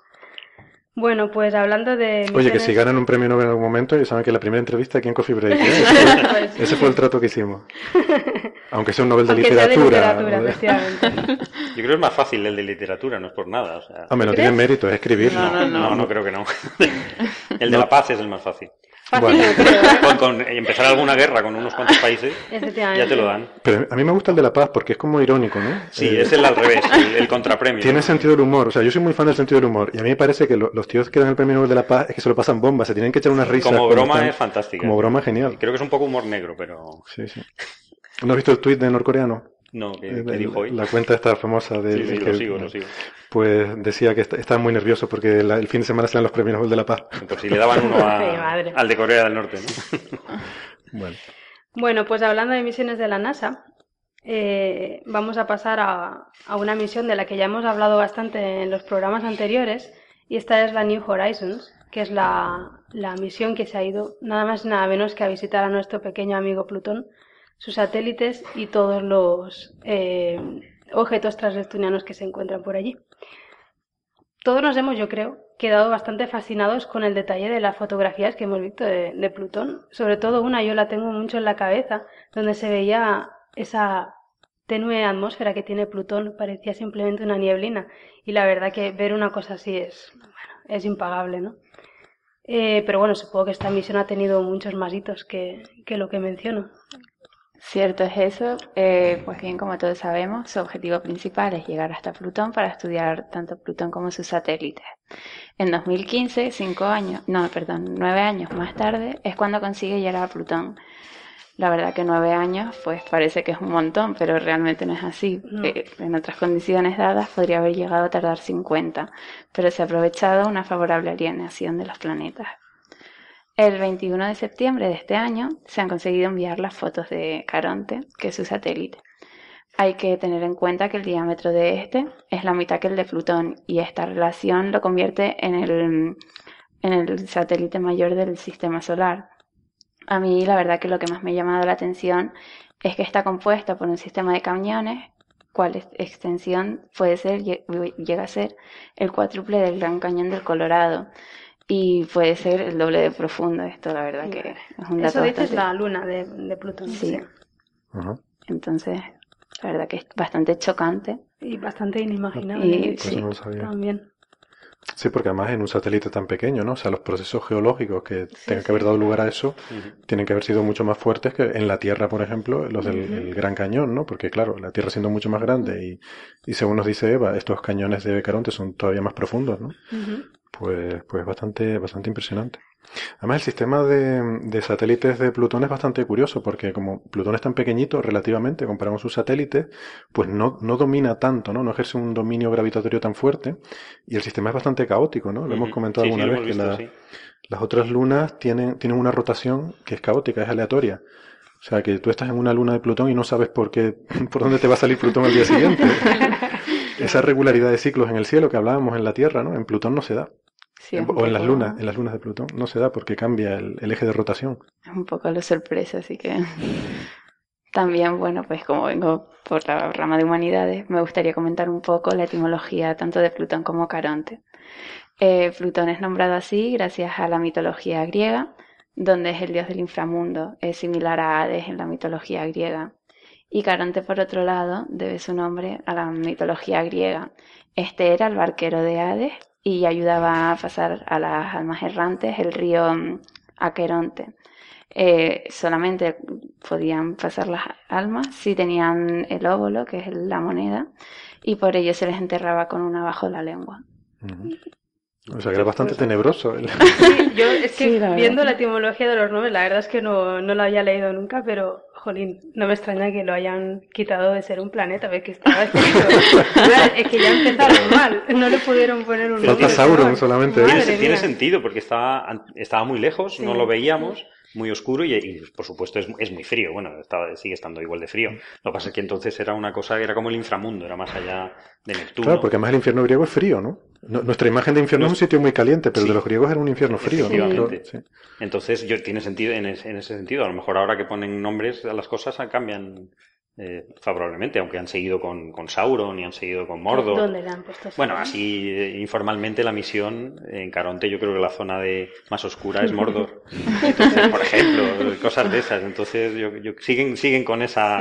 Bueno, pues hablando de... Oye, que si ganan un premio Nobel en algún momento, y saben que la primera entrevista aquí en Coffee Break, ¿eh? ese, fue el trato que hicimos. Aunque sea un Nobel de literatura. Yo creo que es más fácil el de literatura, no es por nada. O sea... Hombre, no tiene mérito, es escribir. No no, no, no, creo que no. el de la paz es el más fácil. Bueno. con, empezar alguna guerra con unos cuantos países, ya te lo dan. Pero a mí me gusta el de la paz porque es como irónico, ¿no? Sí, es el al revés, el, contrapremio. Tiene sentido del humor, o sea, yo soy muy fan del sentido del humor y a mí me parece que los tíos que dan el premio Nobel de la paz es que se lo pasan bombas, se tienen que echar unas risas. Como broma es fantástica. Como broma genial. Creo que es un poco humor negro, pero... Sí, sí. ¿No has visto el tuit de norcoreano? No, ¿qué, eh, dijo hoy? La cuenta está famosa de... Sí, sí, lo sigo, lo sigo. Pues decía que estaba muy nervioso porque el fin de semana serán los premios Nobel de la Paz. Pues si le daban uno al de Corea del Norte, ¿no? bueno. bueno, pues hablando de misiones de la NASA, eh, vamos a pasar a, a, una misión de la que ya hemos hablado bastante en los programas anteriores, y esta es la New Horizons, que es la, la misión que se ha ido nada más y nada menos que a visitar a nuestro pequeño amigo Plutón sus satélites y todos los eh, objetos transneptunianos que se encuentran por allí. Todos nos hemos, yo creo, quedado bastante fascinados con el detalle de las fotografías que hemos visto de, Plutón. Sobre todo una, yo la tengo mucho en la cabeza, donde se veía esa tenue atmósfera que tiene Plutón, parecía simplemente una nieblina. Y la verdad que ver una cosa así es, bueno, es impagable, ¿no? Eh, pero bueno, supongo que esta misión ha tenido muchos más hitos que, que lo que menciono. Cierto es eso. Eh, pues bien, como todos sabemos, su objetivo principal es llegar hasta Plutón para estudiar tanto Plutón como sus satélites. En 2015, cinco años, no, perdón, nueve años más tarde, es cuando consigue llegar a Plutón. La verdad que nueve años, pues parece que es un montón, pero realmente no es así. Eh, en otras condiciones dadas podría haber llegado a tardar 50, pero se ha aprovechado una favorable alineación de los planetas. El 21 de septiembre de este año se han conseguido enviar las fotos de Caronte, que es su satélite. Hay que tener en cuenta que el diámetro de este es la mitad que el de Plutón y esta relación lo convierte en el, en el satélite mayor del sistema solar. A mí la verdad que lo que más me ha llamado la atención es que está compuesto por un sistema de cañones cual extensión puede ser, llega a ser el cuádruple del Gran Cañón del Colorado y puede ser el doble de profundo esto, la verdad que es un dato Eso dices la luna de, de Plutón. Sí. Entonces, la verdad que es bastante chocante. Y bastante inimaginable. sí, También. Sí, porque además en un satélite tan pequeño, ¿no? O sea, los procesos geológicos que tengan que haber dado lugar a eso tienen que haber sido mucho más fuertes que en la Tierra, por ejemplo, los del Gran Cañón, ¿no? Porque claro, la Tierra siendo mucho más grande y, y según nos dice Eva, estos cañones de Caronte son todavía más profundos, ¿no? Pues, pues bastante, bastante impresionante. Además, el sistema de, de, satélites de Plutón es bastante curioso porque como Plutón es tan pequeñito relativamente, comparamos sus satélites, pues no, no domina tanto, ¿no? No ejerce un dominio gravitatorio tan fuerte y el sistema es bastante caótico, ¿no? Lo hemos comentado alguna vez que la, las otras lunas tienen, tienen una rotación que es caótica, es aleatoria. O sea, que tú estás en una luna de Plutón y no sabes por qué, por dónde te va a salir Plutón al día siguiente. Esa regularidad de ciclos en el cielo que hablábamos en la Tierra, ¿no? En Plutón no se da. O en las lunas, en las lunas de Plutón no se da porque cambia el, eje de rotación. Es un poco la sorpresa, así que también, bueno, pues como vengo por la rama de humanidades, me gustaría comentar un poco la etimología tanto de Plutón como Caronte. Eh, Plutón es nombrado así gracias a la mitología griega, donde es el dios del inframundo, es similar a Hades en la mitología griega. Y Caronte, por otro lado, debe su nombre a la mitología griega. Este era el barquero de Hades y ayudaba a pasar a las almas errantes el río mm, Aqueronte. Eh, solamente podían pasar las almas si tenían el óvulo, que es la moneda, y por ello se les enterraba con una bajo la lengua. O sea, que era bastante tenebroso. Sí, yo es que viendo la etimología de los nombres, la verdad es que no, no lo había leído nunca, pero, jolín, no me extraña que lo hayan quitado de ser un planeta, ves que estaba escrito. es que ya empezaron mal, no le pudieron poner un nombre. Sauron solamente. Tiene, tiene, sentido, porque estaba, estaba muy lejos, no lo veíamos muy oscuro y, por supuesto es, es, muy frío. Bueno, estaba, sigue estando igual de frío. Lo que pasa es que entonces era una cosa, era como el inframundo, era más allá de Neptuno. Claro, porque además el infierno griego es frío, ¿no? nuestra imagen de infierno es un sitio muy caliente, pero el de los griegos era un infierno frío. ¿no? Entonces yo, tiene sentido en, en, ese sentido. A lo mejor ahora que ponen nombres a las cosas cambian eh, favorablemente, aunque han seguido con, con, Sauron y han seguido con Mordor. ¿Dónde le han puesto Bueno, así eh, informalmente la misión en Caronte, yo creo que la zona de más oscura es Mordor. Entonces, por ejemplo, cosas de esas. Entonces, yo, yo siguen, siguen con esa.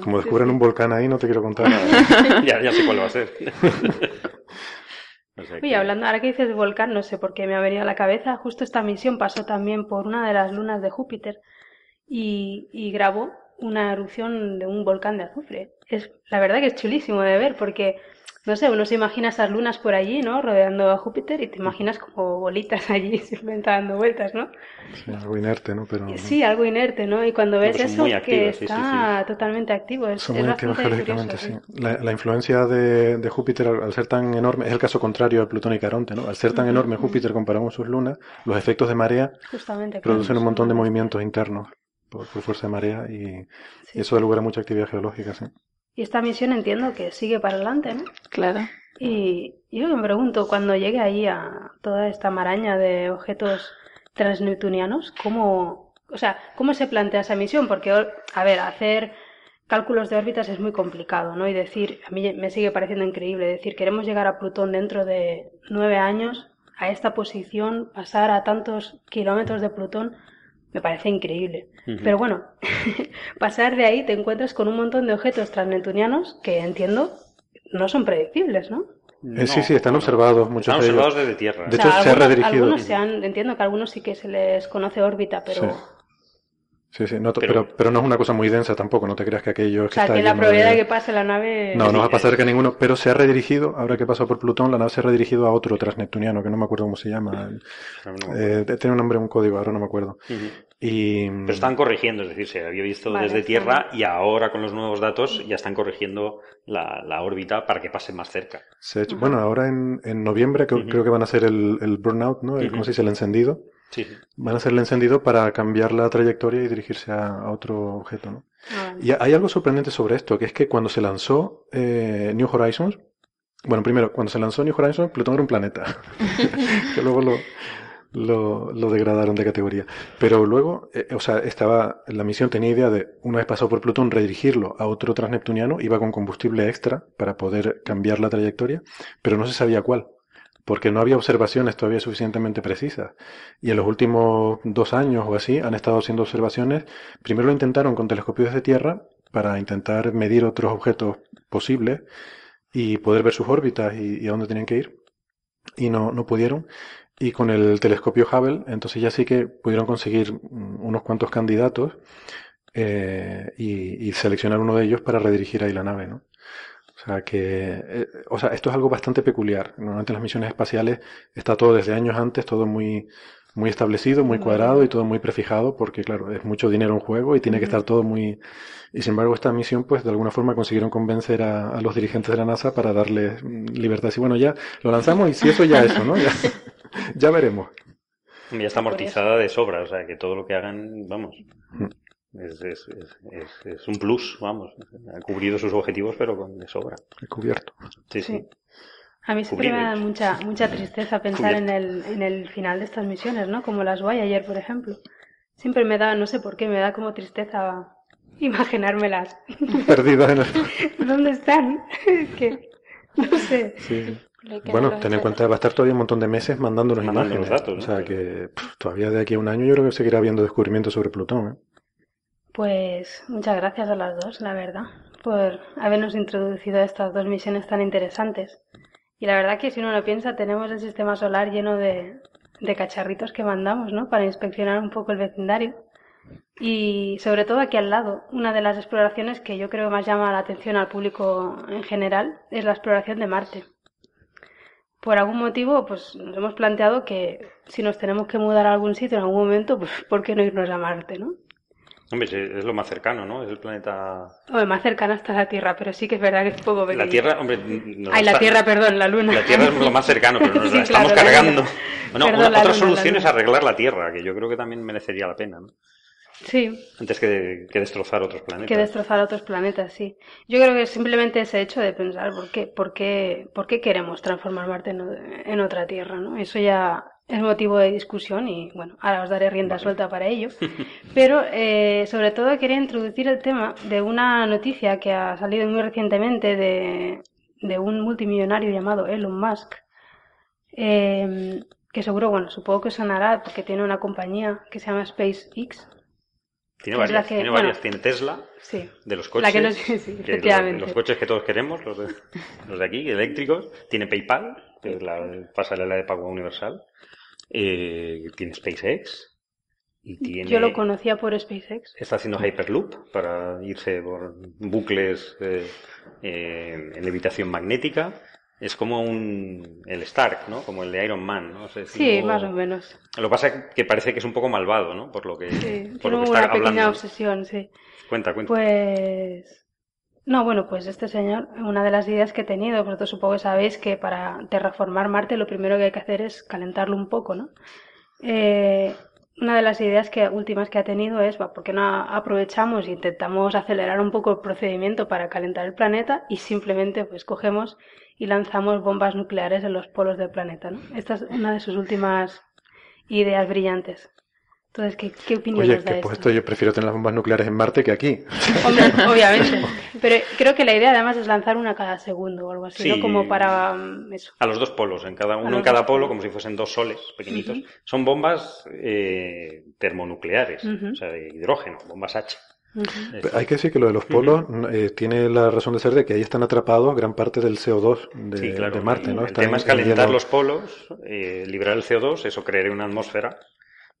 Como descubren un volcán ahí, no te quiero contar nada. ya, ya sé cuál va a ser. Oye, hablando, ahora que dices volcán, no sé por qué me ha venido a la cabeza, justo esta misión pasó también por una de las lunas de Júpiter y, y grabó una erupción de un volcán de azufre. Es, la verdad que es chulísimo de ver porque, no sé, uno se imagina esas lunas por allí, ¿no? Rodeando a Júpiter y te imaginas como bolitas allí simplemente dando vueltas, ¿no? Sí, algo inerte, ¿no? Pero, sí, algo inerte, ¿no? Y cuando ves eso, que está totalmente activo, es, son muy activos geológicamente, sí. La, influencia de, Júpiter al, ser tan enorme, es el caso contrario a Plutón y Caronte, ¿no? Al ser tan enorme Júpiter comparado con sus lunas, los efectos de marea producen un montón de movimientos internos por, fuerza de marea y, eso da lugar a mucha actividad geológica, sí. Y esta misión entiendo que sigue para adelante, ¿no? Claro. Y yo me pregunto, cuando llegue ahí a toda esta maraña de objetos transneptunianos, ¿cómo, o sea, ¿cómo se plantea esa misión? Porque, a ver, hacer cálculos de órbitas es muy complicado, ¿no? Y decir, a mí me sigue pareciendo increíble, decir, queremos llegar a Plutón dentro de nueve años, a esta posición, pasar a tantos kilómetros de Plutón, me parece increíble. Pero bueno, pasar de ahí te encuentras con un montón de objetos transneptunianos que entiendo no son predictibles, ¿no? Eh, sí, sí, están observados muchos están observados desde tierra. De hecho, se ha redirigido. Algunos se han, entiendo que a algunos sí que se les conoce órbita, pero Sí, sí, no, pero, pero, no es una cosa muy densa tampoco, no te creas que aquello es que O sea, que la probabilidad de que pase la nave... No, no va a pasar que ninguno, pero se ha redirigido, ahora que pasó por Plutón, la nave se ha redirigido a otro transneptuniano, que no me acuerdo cómo se llama. Eh, tiene un nombre, un código, ahora no me acuerdo. y... Pero están corrigiendo, es decir, se había visto desde Tierra y ahora con los nuevos datos ya están corrigiendo la, la órbita para que pase más cerca. Se hecho, Bueno, ahora en, en noviembre creo, creo, que van a hacer el, el burnout, ¿no? El, ¿Cómo se dice? El encendido. Van a hacer el encendido para cambiar la trayectoria y dirigirse a, otro objeto, ¿no? Ah, y hay algo sorprendente sobre esto, que es que cuando se lanzó eh, New Horizons, bueno, primero, cuando se lanzó New Horizons, Plutón era un planeta, que luego lo, lo, degradaron de categoría. Pero luego, eh, o sea, estaba, la misión tenía idea de, una vez pasado por Plutón, redirigirlo a otro transneptuniano, iba con combustible extra para poder cambiar la trayectoria, pero no se sabía cuál porque no había observaciones todavía suficientemente precisas. Y en los últimos dos años o así han estado haciendo observaciones. Primero lo intentaron con telescopios de tierra para intentar medir otros objetos posibles y poder ver sus órbitas y, a dónde tenían que ir. Y no, no pudieron. Y con el telescopio Hubble, entonces ya sí que pudieron conseguir unos cuantos candidatos eh, y, y, seleccionar uno de ellos para redirigir ahí la nave, ¿no? O sea que, eh, o sea, esto es algo bastante peculiar. Normalmente en las misiones espaciales está todo desde años antes, todo muy, muy establecido, muy cuadrado y todo muy prefijado, porque claro, es mucho dinero en juego y tiene que estar todo muy... Y sin embargo, esta misión, pues de alguna forma consiguieron convencer a, los dirigentes de la NASA para darle libertad. Y bueno, ya lo lanzamos y si eso ya eso, ¿no? Ya, ya veremos. Ya está amortizada de sobra, o sea, que todo lo que hagan, vamos, mm. Es, es, es, es un plus, vamos. Ha cubrido sus objetivos, pero con de sobra. He cubierto. Sí, sí. A mí siempre me da mucha, mucha tristeza pensar en el, en el final de estas misiones, ¿no? Como las ayer, por ejemplo. Siempre me da, no sé por qué, me da como tristeza imaginármelas. Perdidas en el... ¿Dónde están? que, no sé. Sí. Bueno, ten en cuenta, va a estar todavía un montón de meses mandándonos imágenes. datos, o sea que todavía de aquí a un año yo creo que seguirá habiendo descubrimientos sobre Plutón. ¿eh? Pues muchas gracias a las dos, la verdad, por habernos introducido a estas dos misiones tan interesantes. Y la verdad que si uno lo piensa, tenemos el sistema solar lleno de, de cacharritos que mandamos, ¿no? Para inspeccionar un poco el vecindario. Y sobre todo aquí al lado, una de las exploraciones que yo creo más llama la atención al público en general es la exploración de Marte. Por algún motivo, pues nos hemos planteado que si nos tenemos que mudar a algún sitio en algún momento, pues ¿por qué no irnos a Marte, no? Hombre, es lo más cercano, ¿no? Es el planeta. Hombre, más cercano está la Tierra, pero sí que es verdad que es poco pequeño. La Tierra, hombre. Ay, la Tierra, perdón, la Luna. La Tierra es lo más cercano, pero nos la estamos cargando. Bueno, otra solución es arreglar la Tierra, que yo creo que también merecería la pena, ¿no? Sí. Antes que, que, destrozar otros planetas. Que destrozar otros planetas, sí. Yo creo que simplemente ese hecho de pensar por qué, por qué, por qué queremos transformar Marte en, en otra Tierra, ¿no? Eso ya es motivo de discusión y bueno, ahora os daré rienda suelta para ello. Pero eh, sobre todo quería introducir el tema de una noticia que ha salido muy recientemente de, de un multimillonario llamado Elon Musk, eh, que seguro, bueno, supongo que sonará porque tiene una compañía que se llama SpaceX. Tiene varias, tiene, varias. tiene Tesla, sí, de los coches, que sí, efectivamente. los, coches que todos queremos, los de, los de aquí, eléctricos. Tiene PayPal, que es la pasarela de pago universal. Eh, tiene SpaceX. Y tiene, Yo lo conocía por SpaceX. Está haciendo Hyperloop para irse por bucles eh, eh, en levitación magnética. Es como un, el Stark, ¿no? Como el de Iron Man, ¿no? sí, más o menos. Lo que pasa es que parece que es un poco malvado, ¿no? Por lo que, sí, por lo que una pequeña obsesión, sí. Cuenta, cuenta. Pues no, bueno, pues este señor, una de las ideas que he tenido, vosotros supongo que sabéis que para terraformar Marte lo primero que hay que hacer es calentarlo un poco, ¿no? Eh, una de las ideas que, últimas que ha tenido es, ¿por qué no aprovechamos e intentamos acelerar un poco el procedimiento para calentar el planeta y simplemente pues cogemos y lanzamos bombas nucleares en los polos del planeta, ¿no? Esta es una de sus últimas ideas brillantes. Entonces, ¿qué, qué opinión Oye, da que puesto yo prefiero tener las bombas nucleares en Marte que aquí. Hombre, obviamente. Pero creo que la idea además es lanzar una cada segundo o algo así, ¿no? Como para mm, eso. A los dos polos, en cada uno en cada polo, como si fuesen dos soles pequeñitos. Son bombas eh, termonucleares, o sea, de hidrógeno, bombas H. Hay que decir que lo de los polos eh, tiene la razón de ser de que ahí están atrapados gran parte del CO2 de, Marte, ¿no? El tema es calentar los polos, eh, liberar el CO2, eso crearía una atmósfera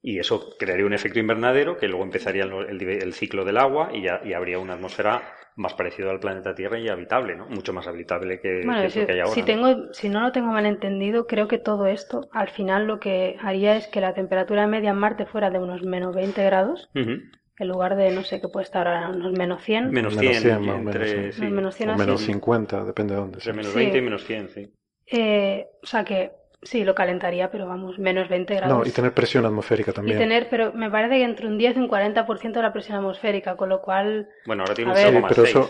y eso crearía un efecto invernadero que luego empezaría el, ciclo del agua y, ya, y habría una atmósfera más parecida al planeta Tierra y habitable, ¿no? Mucho más habitable que, bueno, que, que hay ahora. Si, tengo, si no lo tengo mal entendido, creo que todo esto al final lo que haría es que la temperatura media en Marte fuera de unos menos 20 grados. En lugar de, no sé, que puede estar ahora unos menos 100. Menos 100, menos 100 entre, sí. menos 100 o menos 50, depende de dónde. Entre menos 20 y menos 100, sí. Eh, o sea que Sí, lo calentaría, pero vamos, menos 20 grados. No, y tener presión atmosférica también. Y tener, pero me parece que entre un 10 y un 40% de la presión atmosférica, con lo cual... Bueno, ahora tiene un 0,6,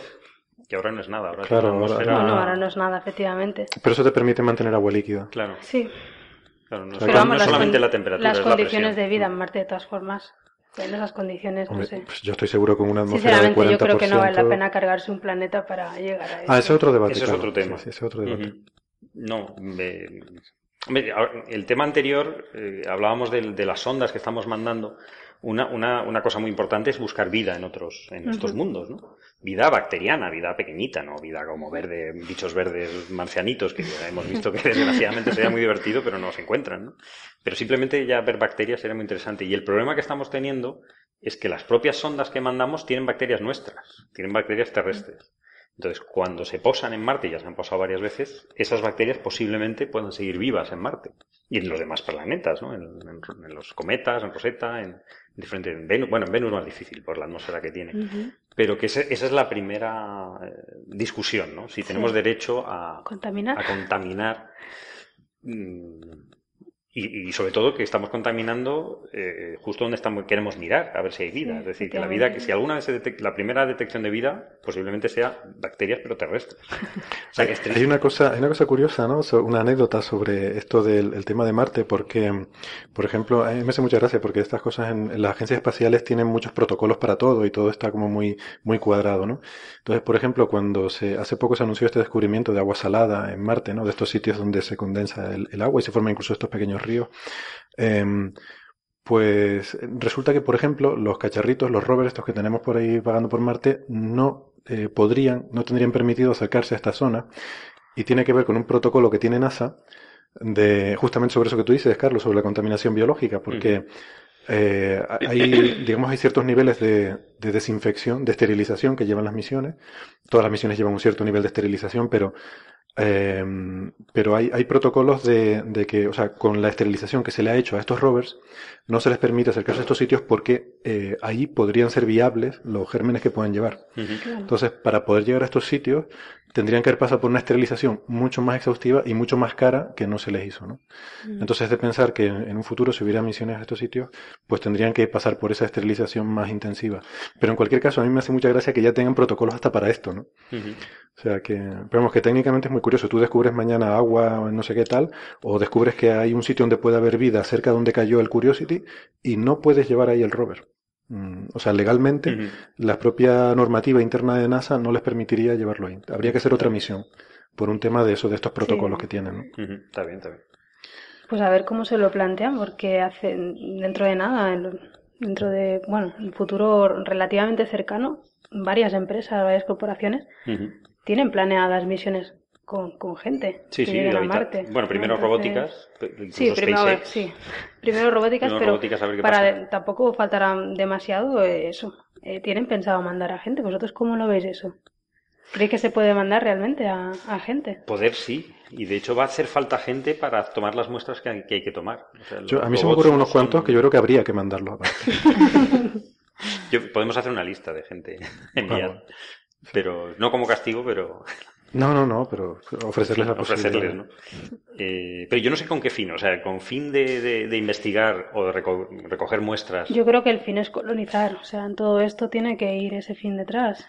que ahora no es nada. Ahora claro, ahora, no, ahora no es nada, efectivamente. Pero eso te permite mantener agua líquida. Claro. Sí. Claro, no, pero vamos, solamente la temperatura, Las condiciones de vida en Marte, de todas formas, en esas condiciones, no sé. Pues yo estoy seguro con una atmósfera de 40%... yo creo que no vale la pena cargarse un planeta para llegar a eso. Ah, ese es otro debate. Ese es otro tema. ese es otro debate. No, me, el tema anterior, eh, hablábamos de, las ondas que estamos mandando. Una, una, una, cosa muy importante es buscar vida en otros, en estos mundos, ¿no? Vida bacteriana, vida pequeñita, ¿no? Vida como verde, bichos verdes marcianitos, que ya hemos visto que desgraciadamente sería muy divertido, pero no se encuentran, ¿no? Pero simplemente ya ver bacterias sería muy interesante. Y el problema que estamos teniendo es que las propias sondas que mandamos tienen bacterias nuestras, tienen bacterias terrestres. Entonces, cuando se posan en Marte, ya se han posado varias veces, esas bacterias posiblemente puedan seguir vivas en Marte y en los demás planetas, ¿no? En, en- en los cometas, en Rosetta, en diferentes. en Venus, bueno, en Venus más difícil por la atmósfera que tiene. Pero que ese- esa es la primera eh, discusión, ¿no? Si tenemos Sí. derecho a, Contaminar. a contaminar mm, y, y sobre todo que estamos contaminando eh, justo donde estamos, queremos mirar a ver si hay vida. Sí, es decir, que la vida, que si alguna vez se detec- la primera detección de vida posiblemente sea bacterias pero terrestres. O sea que es Hay una cosa, hay una cosa curiosa, ¿no? So- una anécdota sobre esto del el tema de Marte, porque, por ejemplo, a mí me hace mucha gracia porque estas cosas en, en las agencias espaciales tienen muchos protocolos para todo y todo está como muy, muy cuadrado, ¿no? Entonces, por ejemplo, cuando se, hace poco se anunció este descubrimiento de agua salada en Marte, ¿no? De estos sitios donde se condensa el, el agua y se forman incluso estos pequeños ríos. em, pues resulta que, por ejemplo, los cacharritos, los rovers, estos que tenemos por ahí vagando por Marte, no eh, podrían, no tendrían permitido acercarse a esta zona y tiene que ver con un protocolo que tiene NASA de justamente sobre eso que tú dices, Carlos, sobre la contaminación biológica, porque eh, hay, digamos, hay ciertos niveles de, de desinfección, de esterilización que llevan las misiones. Todas las misiones llevan un cierto nivel de esterilización, pero eh, pero hay, hay protocolos de, de que, o sea, con la esterilización que se le ha hecho a estos rovers, no se les permite acercarse a estos sitios porque eh, ahí podrían ser viables los gérmenes que pueden llevar. Entonces, para poder llegar a estos sitios, tendrían que haber pasado por una esterilización mucho más exhaustiva y mucho más cara que no se les hizo, ¿no? Mm. Entonces, es de pensar que en un futuro, si hubiera misiones a estos sitios, pues tendrían que pasar por esa esterilización más intensiva. Pero en cualquier caso, a mí me hace mucha gracia que ya tengan protocolos hasta para esto, ¿no? O sea que, pero vamos, que técnicamente es muy curioso. Tú descubres mañana agua o no sé qué tal, o descubres que hay un sitio donde puede haber vida cerca de donde cayó el Curiosity y no puedes llevar ahí el rover. Mm, O sea, legalmente, la propia normativa interna de NASA no les permitiría llevarlo ahí. Habría que hacer otra misión por un tema de eso, de estos protocolos Sí. que tienen, ¿no? Está bien, está bien. Pues a ver cómo se lo plantean, porque hace, dentro de nada, en- dentro de, bueno, un futuro relativamente cercano, varias empresas, varias corporaciones tienen planeadas misiones con, con gente Sí, que sí, a. Marte. Bueno, primero ¿no? Entonces- robóticas, Sí, primero, sí. Primero robóticas, Primero pero robóticas, a ver qué para pasa. tampoco faltará demasiado eh, eso. Eh, ¿Tienen pensado mandar a gente? ¿Vosotros cómo lo veis eso? ¿Creéis que se puede mandar realmente a, a gente? Poder sí, y de hecho va a hacer falta gente para tomar las muestras que hay que, hay que tomar. O sea, Yo- los a mí se me ocurren no unos son- cuantos que yo creo que habría que mandarlos podemos hacer una lista de gente enviada, pero no como castigo, pero No, no, no, pero ofrecerles la posibilidad. ofrecerles, ¿no? Eh, pero yo no sé con qué fin, o sea, con fin de, de- de investigar o de reco- recoger muestras. Yo creo que el fin es colonizar. O sea, en todo esto tiene que ir ese fin detrás.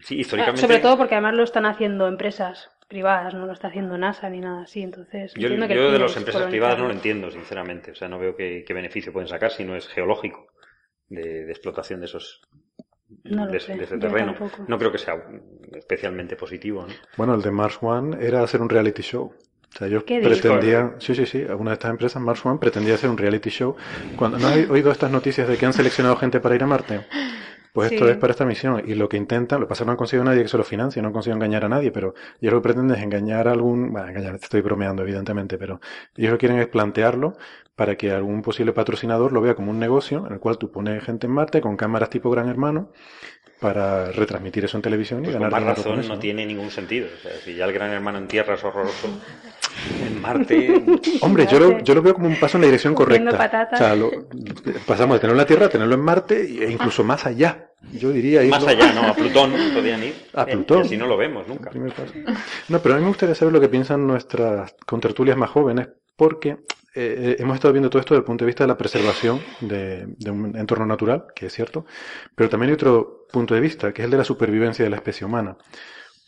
Sí, Ah, históricamente. sobre todo porque además lo están haciendo empresas privadas, no lo está haciendo NASA ni nada así. Entonces, Yo, que yo de las es empresas privadas no lo entiendo, sinceramente. O sea, no veo qué, qué beneficio pueden sacar si no es geológico de, de explotación de esos No lo de, sé, de ese yo terreno. tampoco. No creo que sea especialmente positivo. ¿no? Bueno, el de Mars One era hacer un reality show. O sea, sí, sí, sí, alguna de estas empresas, Mars One, pretendía hacer un reality show. Cuando, ¿No has oído estas noticias de que han seleccionado gente para ir a Marte? Pues esto Sí. es para esta misión. Y lo que intentan, lo que pasa es que no han conseguido nadie que se lo financie, no han conseguido engañar a nadie, pero ellos lo que pretenden es engañar a algún, bueno, engañar, te estoy bromeando, evidentemente, pero ellos lo que quieren es plantearlo para que algún posible patrocinador lo vea como un negocio en el cual tú pones gente en Marte con cámaras tipo Gran Hermano para retransmitir eso en televisión y Pues con ganar más dinero con razón eso, no ¿no? tiene ningún sentido. O sea, si ya el gran hermano en tierra es horroroso, en Marte. Hombre, yo lo, yo lo veo como un paso en la dirección correcta. O sea, lo- pasamos de tenerlo en la Tierra a tenerlo en Marte e incluso más allá. Yo diría Más irlo- allá, ¿no? A Plutón podían ir. A eh, Plutón. Y así no lo vemos nunca. No, pero a mí me gustaría saber lo que piensan nuestras contertulias más jóvenes, porque eh, hemos estado viendo todo esto desde el punto de vista de la preservación de, de un entorno natural, que es cierto, pero también hay otro punto de vista, que es el de la supervivencia de la especie humana.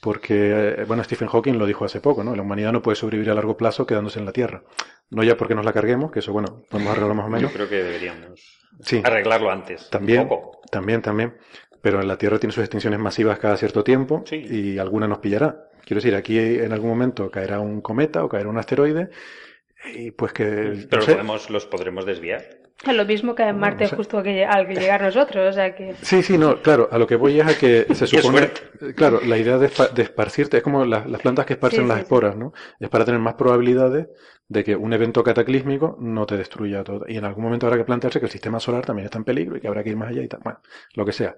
Porque, eh, bueno, Stephen Hawking lo dijo hace poco, ¿no? La humanidad no puede sobrevivir a largo plazo quedándose en la Tierra. No ya porque nos la carguemos, que eso, bueno, podemos arreglarlo más o Yo menos. creo que deberíamos Sí. arreglarlo antes. También, poco. también, también. Pero en la Tierra tiene sus extinciones masivas cada cierto tiempo Sí. y alguna nos pillará. Quiero decir, aquí en algún momento caerá un cometa o caerá un asteroide y pues que... Pero no sé. podemos, los podremos desviar. Es lo mismo que en Marte no sé. justo que, al que llegar nosotros. O sea que... Sí, sí, no, claro, a lo que voy es a que se supone, claro, la idea de, espa- de esparcirte es como las, las plantas que esparcen Sí, las sí, sí. esporas, ¿no? Es para tener más probabilidades de que un evento cataclísmico no te destruya todo. Y en algún momento habrá que plantearse que el sistema solar también está en peligro y que habrá que ir más allá y tal. Bueno, lo que sea.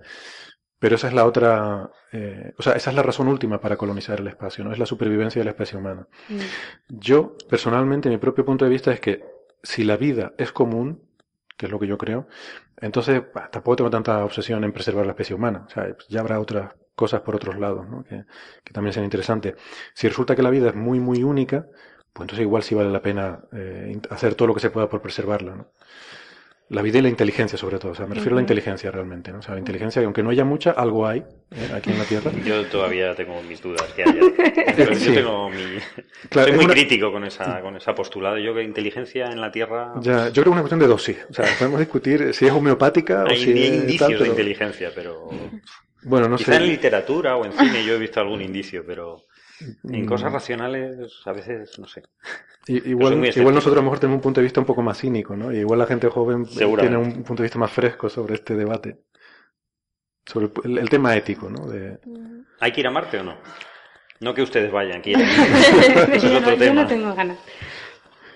Pero esa es la otra, eh, o sea, esa es la razón última para colonizar el espacio, ¿no? Es la supervivencia de la especie humana. Mm. Yo, personalmente, mi propio punto de vista es que si la vida es común, que es lo que yo creo, entonces bah, tampoco tengo tanta obsesión en preservar la especie humana. O sea, ya habrá otras cosas por otros lados, ¿no? que, que también sean interesantes. Si resulta que la vida es muy, muy única, pues entonces igual sí vale la pena eh, hacer todo lo que se pueda por preservarla, ¿no? La vida y la inteligencia, sobre todo. O sea, me refiero a la inteligencia realmente, ¿no? O sea, la inteligencia, que aunque no haya mucha, algo hay ¿eh? aquí en la Tierra. Yo todavía tengo mis dudas que haya. Yo, Sí. tengo mi... Claro, Soy muy una- crítico con esa, con esa postulada. Yo que inteligencia en la Tierra... Ya, yo creo que es una cuestión de dosis. O sea, podemos discutir si es homeopática o Hay si es indicios tal, de pero- inteligencia, pero... Bueno, no Quizá sé. en literatura o en cine yo he visto algún indicio, pero en Mm. cosas racionales a veces no sé. Igual, nosotros a lo mejor tenemos un punto de vista un poco más cínico, ¿no? Y igual la gente joven tiene un punto de vista más fresco sobre este debate. Sobre el, el tema ético, ¿no? De, ¿Hay que ir a Marte o no? No que ustedes vayan, que ir a Marte. Eso es yo, otro no, yo tema. no tengo ganas.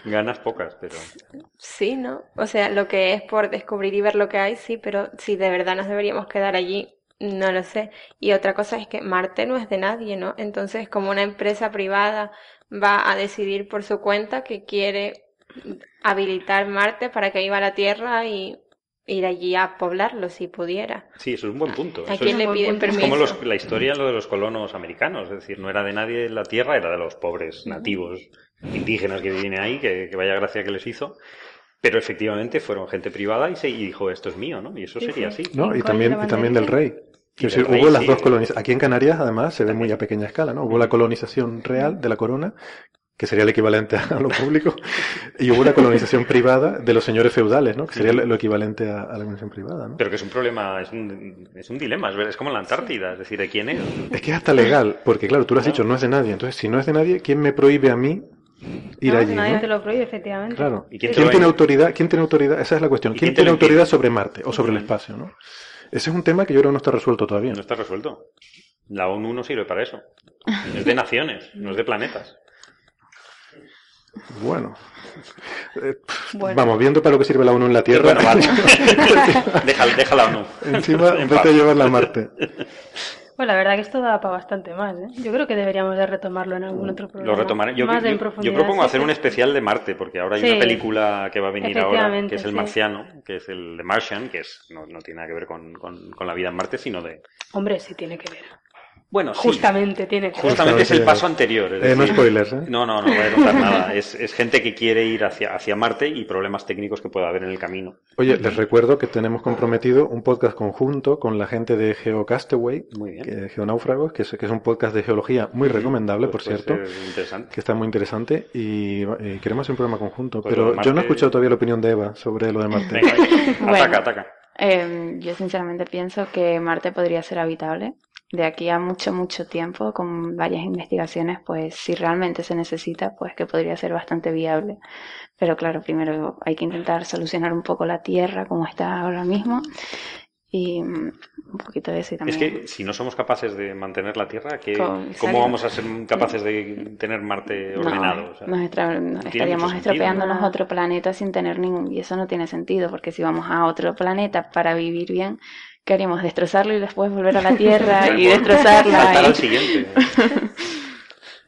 Ganas pocas, pero... Sí, ¿no? O sea, lo que es por descubrir y ver lo que hay, sí, pero si de verdad nos deberíamos quedar allí, no lo sé. Y otra cosa es que Marte no es de nadie, ¿no? Entonces, como una empresa privada va a decidir por su cuenta que quiere habilitar Marte para que viva la Tierra y ir allí a poblarlo si pudiera. Sí, eso es un buen punto. ¿A Eso quién es, le piden punto. es permiso? como los- la historia lo de los colonos americanos. Es decir, no era de nadie la Tierra, era de los pobres nativos indígenas que viven ahí, que, que vaya gracia que les hizo. Pero efectivamente fueron gente privada y se y dijo, esto es mío, ¿no? Y eso sería sí. así. ¿no? Y ¿Cuál también, y del rey. Quiero decir, hubo las sí. dos colonizaciones. Aquí en Canarias, además, se ve muy a pequeña escala, ¿no? Hubo la colonización real de la corona, que sería el equivalente a lo público, y hubo la colonización privada de los señores feudales, ¿no? Que sería lo equivalente a, a la colonización privada, ¿no? Pero que es un problema, es un, es un dilema, es, ver- es como la Antártida, es decir, ¿de quién es? Es que es hasta legal, porque claro, tú lo has dicho, no es de nadie. Entonces, si no es de nadie, ¿quién me prohíbe a mí ir No, allí? nadie ¿no? te lo prohíbe, efectivamente. Claro. ¿Y ¿Quién, tiene autoridad? ¿Quién tiene autoridad? Esa es la cuestión. ¿Y ¿Quién tiene autoridad sobre Marte o sobre el espacio? ¿no? Ese es un tema que yo creo que no está resuelto todavía. No está resuelto. La ONU no sirve para eso. Es de naciones, no es de planetas. Bueno. Eh, Bueno. Vamos, viendo para lo que sirve la ONU en la Tierra. Bueno, vale. Déjala, déjala ONU. Encima, En vete paz. a llevarla a Marte. Pues la verdad que esto da para bastante más, ¿eh? Yo creo que deberíamos de retomarlo en algún otro programa. Lo retomaré. Yo, más yo- en yo profundidad. propongo sí, hacer sí. un especial de Marte, porque ahora hay Sí. una película que va a venir ahora, que es El. Marciano, que es el de Martian, que es, no, no tiene nada que ver con, con- con la vida en Marte, sino de... Hombre, sí tiene que ver. Bueno, sí. Justamente tiene que. Justamente es el paso anterior. es Eh, no spoilers, ¿eh? No, no, no voy a contar nada. Es, es gente que quiere ir hacia, hacia Marte y problemas técnicos que pueda haber en el camino. Oye, les recuerdo que tenemos comprometido un podcast conjunto con la gente de GeoCastaway, Muy bien. que, Geonáufragos, que es, que es un podcast de geología muy recomendable, por Pues puede cierto. interesante. que está muy interesante y eh, queremos hacer un programa conjunto, Pues pero yo no he escuchado todavía la opinión de Eva sobre lo de Marte. Venga, venga. Bueno. ataca, ataca. Eh, yo sinceramente pienso que Marte podría ser habitable. De aquí a mucho, mucho tiempo, con varias investigaciones, pues si realmente se necesita, pues que podría ser bastante viable. Pero claro, primero hay que intentar solucionar un poco la Tierra como está ahora mismo. Y mm, un poquito de eso y Es también. que si no somos capaces de mantener la Tierra, ¿qué- Con- exacto. ¿cómo vamos a ser capaces de tener Marte No, ordenado? O sea, nos, estra- nos tiene estaríamos estropeándonos No. otro planeta sin tener ningún... Y eso no tiene sentido, porque si vamos a otro planeta para vivir bien, ¿qué haríamos? ¿Destrozarlo y después volver a la Tierra y Saltar destrozarla? al y- siguiente.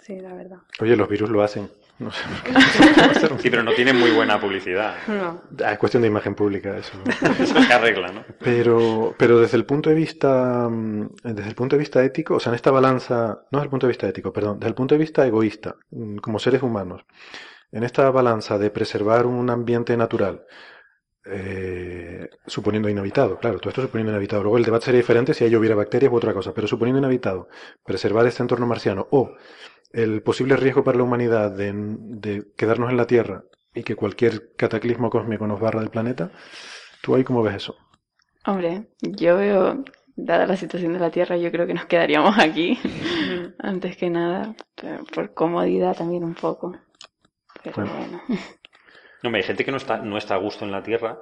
Sí, la verdad. Oye, los virus lo hacen. No sé por qué. Sí, pero no tiene muy buena publicidad. No. Ah, es cuestión de imagen pública eso. Eso se arregla, ¿no? Pero, pero desde el punto de vista, mm, desde el punto de vista ético, o sea, en esta balanza, no desde el punto de vista ético, perdón, desde el punto de vista egoísta, mm, como seres humanos, en esta balanza de preservar un ambiente natural, eh, suponiendo inhabitado, claro, todo esto suponiendo inhabitado. Luego el debate sería diferente si ahí hubiera bacterias u otra cosa, pero suponiendo inhabitado, preservar este entorno marciano o el posible riesgo para la humanidad de, de quedarnos en la Tierra y que cualquier cataclismo cósmico nos barra del planeta, ¿tú ahí cómo ves eso? Hombre, yo veo, dada la situación de la Tierra, yo creo que nos quedaríamos aquí, antes que nada, por comodidad también un poco. Pero Bueno. bueno. No, hombre, hay gente que no está, no está a gusto en la Tierra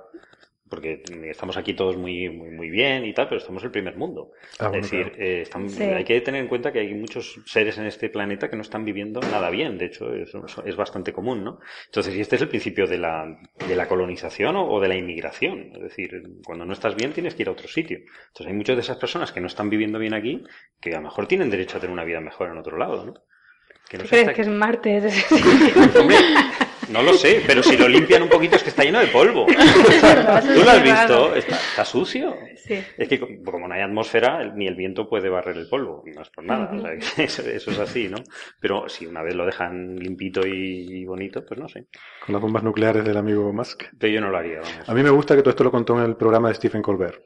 porque estamos aquí todos muy, muy, muy bien y tal, pero estamos en el primer mundo. Ah, bueno, es decir, claro. eh, están- Sí. hay que tener en cuenta que hay muchos seres en este planeta que no están viviendo nada bien. De hecho, es bastante común, ¿no? Entonces, y este es el principio de la, de la colonización o, o de la inmigración. Es decir, cuando no estás bien tienes que ir a otro sitio. Entonces, hay muchas de esas personas que no están viviendo bien aquí que a lo mejor tienen derecho a tener una vida mejor en otro lado, ¿no? Que no ¿Tú se crees que es Marte? ese sitio? Hombre, no lo sé, pero si lo limpian un poquito es que está lleno de polvo. ¿Tú lo has visto? Está, está sucio. Sí. Es que co- como no hay atmósfera, ni el viento puede barrer el polvo, no es por nada. o sea, que eso, eso es así, ¿no? Pero si una vez lo dejan limpito y, bonito, pues no sé. Con las bombas nucleares del amigo Musk. Pero yo no lo haría, vamos. A mí me gusta que todo esto lo contó en el programa de Stephen Colbert,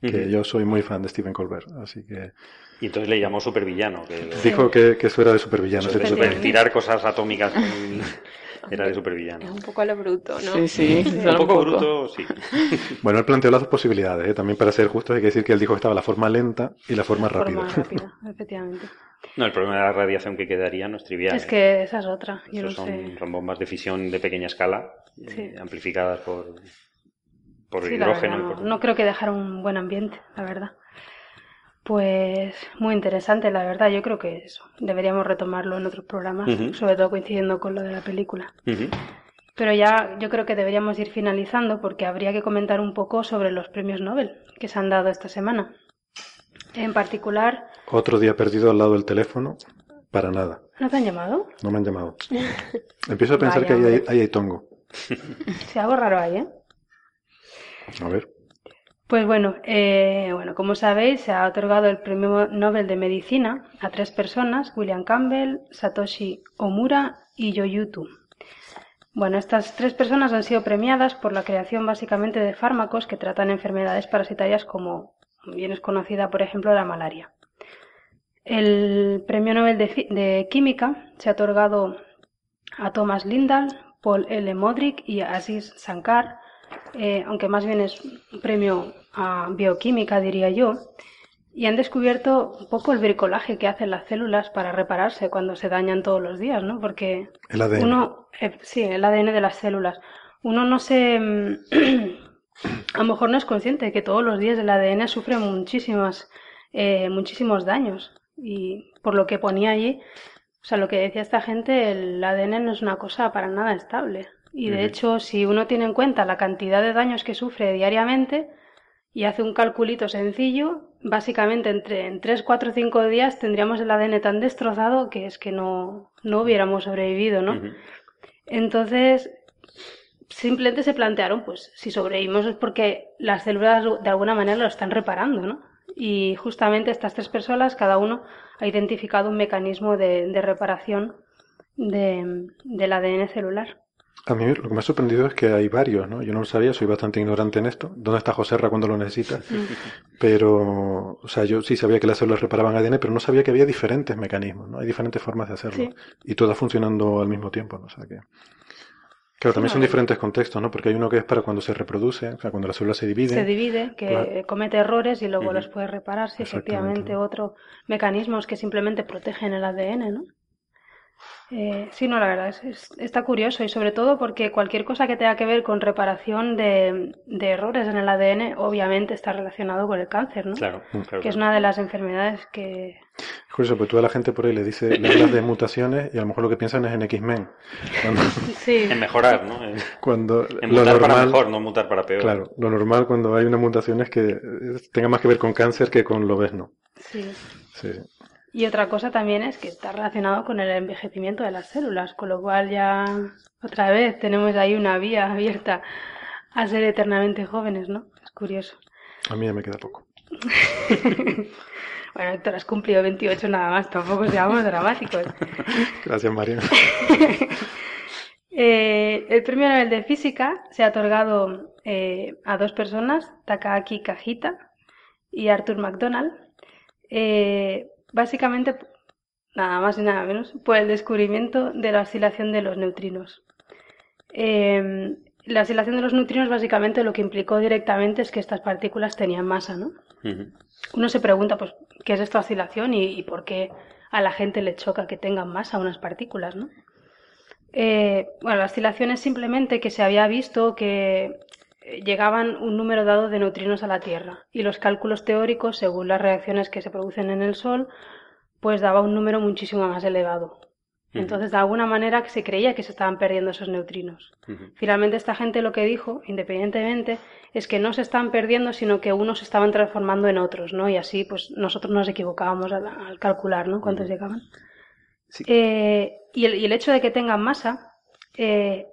que yo soy muy fan de Stephen Colbert, así que Y entonces le llamó supervillano. Que dijo que, que eso era de supervillano. super- tirar cosas atómicas con- era de Es supervillano. un poco a lo bruto, ¿no? Sí, sí, Un solo poco bruto, sí. Bueno, él planteó las dos posibilidades, ¿eh? también para ser justos hay que decir que él dijo que estaba la forma lenta y la forma rápida. Forma rápida, efectivamente. No, el problema de la radiación que quedaría no es trivial. Es ¿eh? que esa es otra. Yo no son, sé. son bombas de fisión de pequeña escala, eh, Sí. amplificadas por, por Sí, la hidrógeno. verdad, y no, por- no creo que dejar un buen ambiente, la verdad. Pues muy interesante, la verdad. Yo creo que eso deberíamos retomarlo en otros programas, sobre todo coincidiendo con lo de la película. Pero ya yo creo que deberíamos ir finalizando porque habría que comentar un poco sobre los premios Nobel que se han dado esta semana. En particular, Otro día perdido al lado del teléfono, para nada, ¿no te han llamado? no me han llamado. Empiezo a pensar Vaya, que ahí hay, ahí hay tongo. Sí, algo raro ahí, ¿eh? A ver, Pues bueno, eh, bueno, como sabéis, se ha otorgado el Premio Nobel de Medicina a tres personas, William Campbell, Satoshi Omura y Yoyutu. Bueno, estas tres personas han sido premiadas por la creación básicamente de fármacos que tratan enfermedades parasitarias como bien es conocida, por ejemplo, la malaria. El Premio Nobel de, Química se ha otorgado a Thomas Lindahl, Paul L. Modric y Aziz Sankar, eh, aunque más bien es un premio a bioquímica, diría yo, y han descubierto un poco el bricolaje que hacen las células para repararse cuando se dañan todos los días, ¿no? Porque el ADN. uno, eh, sí, el ADN de las células. Uno no se, mm, a lo mejor no es consciente de que todos los días el ADN sufre muchísimas, eh, muchísimos daños. Y por lo que ponía allí, o sea, lo que decía esta gente, el ADN no es una cosa para nada estable. Y de hecho, si uno tiene en cuenta la cantidad de daños que sufre diariamente y hace un calculito sencillo, básicamente entre en 3, 4, 5 días tendríamos el ADN tan destrozado que es que no, no hubiéramos sobrevivido, ¿no? Entonces, simplemente se plantearon, pues, si sobrevivimos es porque las células de alguna manera lo están reparando, ¿no? Y justamente estas tres personas, cada uno ha identificado un mecanismo de, de reparación de, del ADN celular. A mí lo que me ha sorprendido es que hay varios, ¿no? Yo no lo sabía, soy bastante ignorante en esto. ¿Dónde está Joserra cuando lo necesita? Pero, o sea, yo sí sabía que las células reparaban ADN, pero no sabía que había diferentes mecanismos, ¿no? Hay diferentes formas de hacerlo. Sí. Y todas funcionando al mismo tiempo, ¿no? O sea que... Claro, también son diferentes contextos, ¿no? Porque hay uno que es para cuando se reproduce, o sea, cuando las células se dividen. Se divide, que Claro. comete errores y luego Ujú. los puede reparar. Sí, efectivamente, otro mecanismos que simplemente protegen el ADN, ¿no? Eh, sí, no, la verdad es, es- está curioso y sobre todo porque cualquier cosa que tenga que ver con reparación de, de errores en el ADN obviamente está relacionado con el cáncer, ¿no? Claro, claro. Que es una de las enfermedades que... Es curioso, porque toda la gente por ahí le dice, le hablas de mutaciones y a lo mejor lo que piensan es en X-Men. Cuando, Sí, En mejorar, ¿no? En, cuando en lo mutar para mejor, no mutar para peor. claro, lo normal cuando hay una mutación es que tenga más que ver con cáncer que con lo no. sí. Sí, sí. Y otra cosa también es que está relacionado con el envejecimiento de las células, con lo cual ya otra vez tenemos ahí una vía abierta a ser eternamente jóvenes, ¿no? Es curioso. A mí ya me queda poco. Bueno, Héctor, has cumplido 28 nada más, tampoco seamos dramáticos. Gracias, María. Eh, el premio Nobel de Física se ha otorgado eh, a dos personas, Takaaki Kajita y Arthur MacDonald, eh, básicamente, nada más y nada menos, por el descubrimiento de la oscilación de los neutrinos. Eh, la oscilación de los neutrinos básicamente lo que implicó directamente es que estas partículas tenían masa, ¿no? Uno se pregunta, pues, ¿qué es esta oscilación y, y por qué a la gente le choca que tengan masa unas partículas, ¿no? Eh, bueno, la oscilación es simplemente que se había visto que llegaban un número dado de neutrinos a la Tierra y los cálculos teóricos, según las reacciones que se producen en el Sol, pues daba un número muchísimo más elevado. Entonces, de alguna manera se creía que se estaban perdiendo esos neutrinos. Finalmente, esta gente lo que dijo, independientemente, es que no se estaban perdiendo, sino que unos se estaban transformando en otros, ¿no? Y así, pues nosotros nos equivocábamos al, calcular, ¿no? Cuántos llegaban. Eh, y, el, y, el, hecho de que tengan masa eh,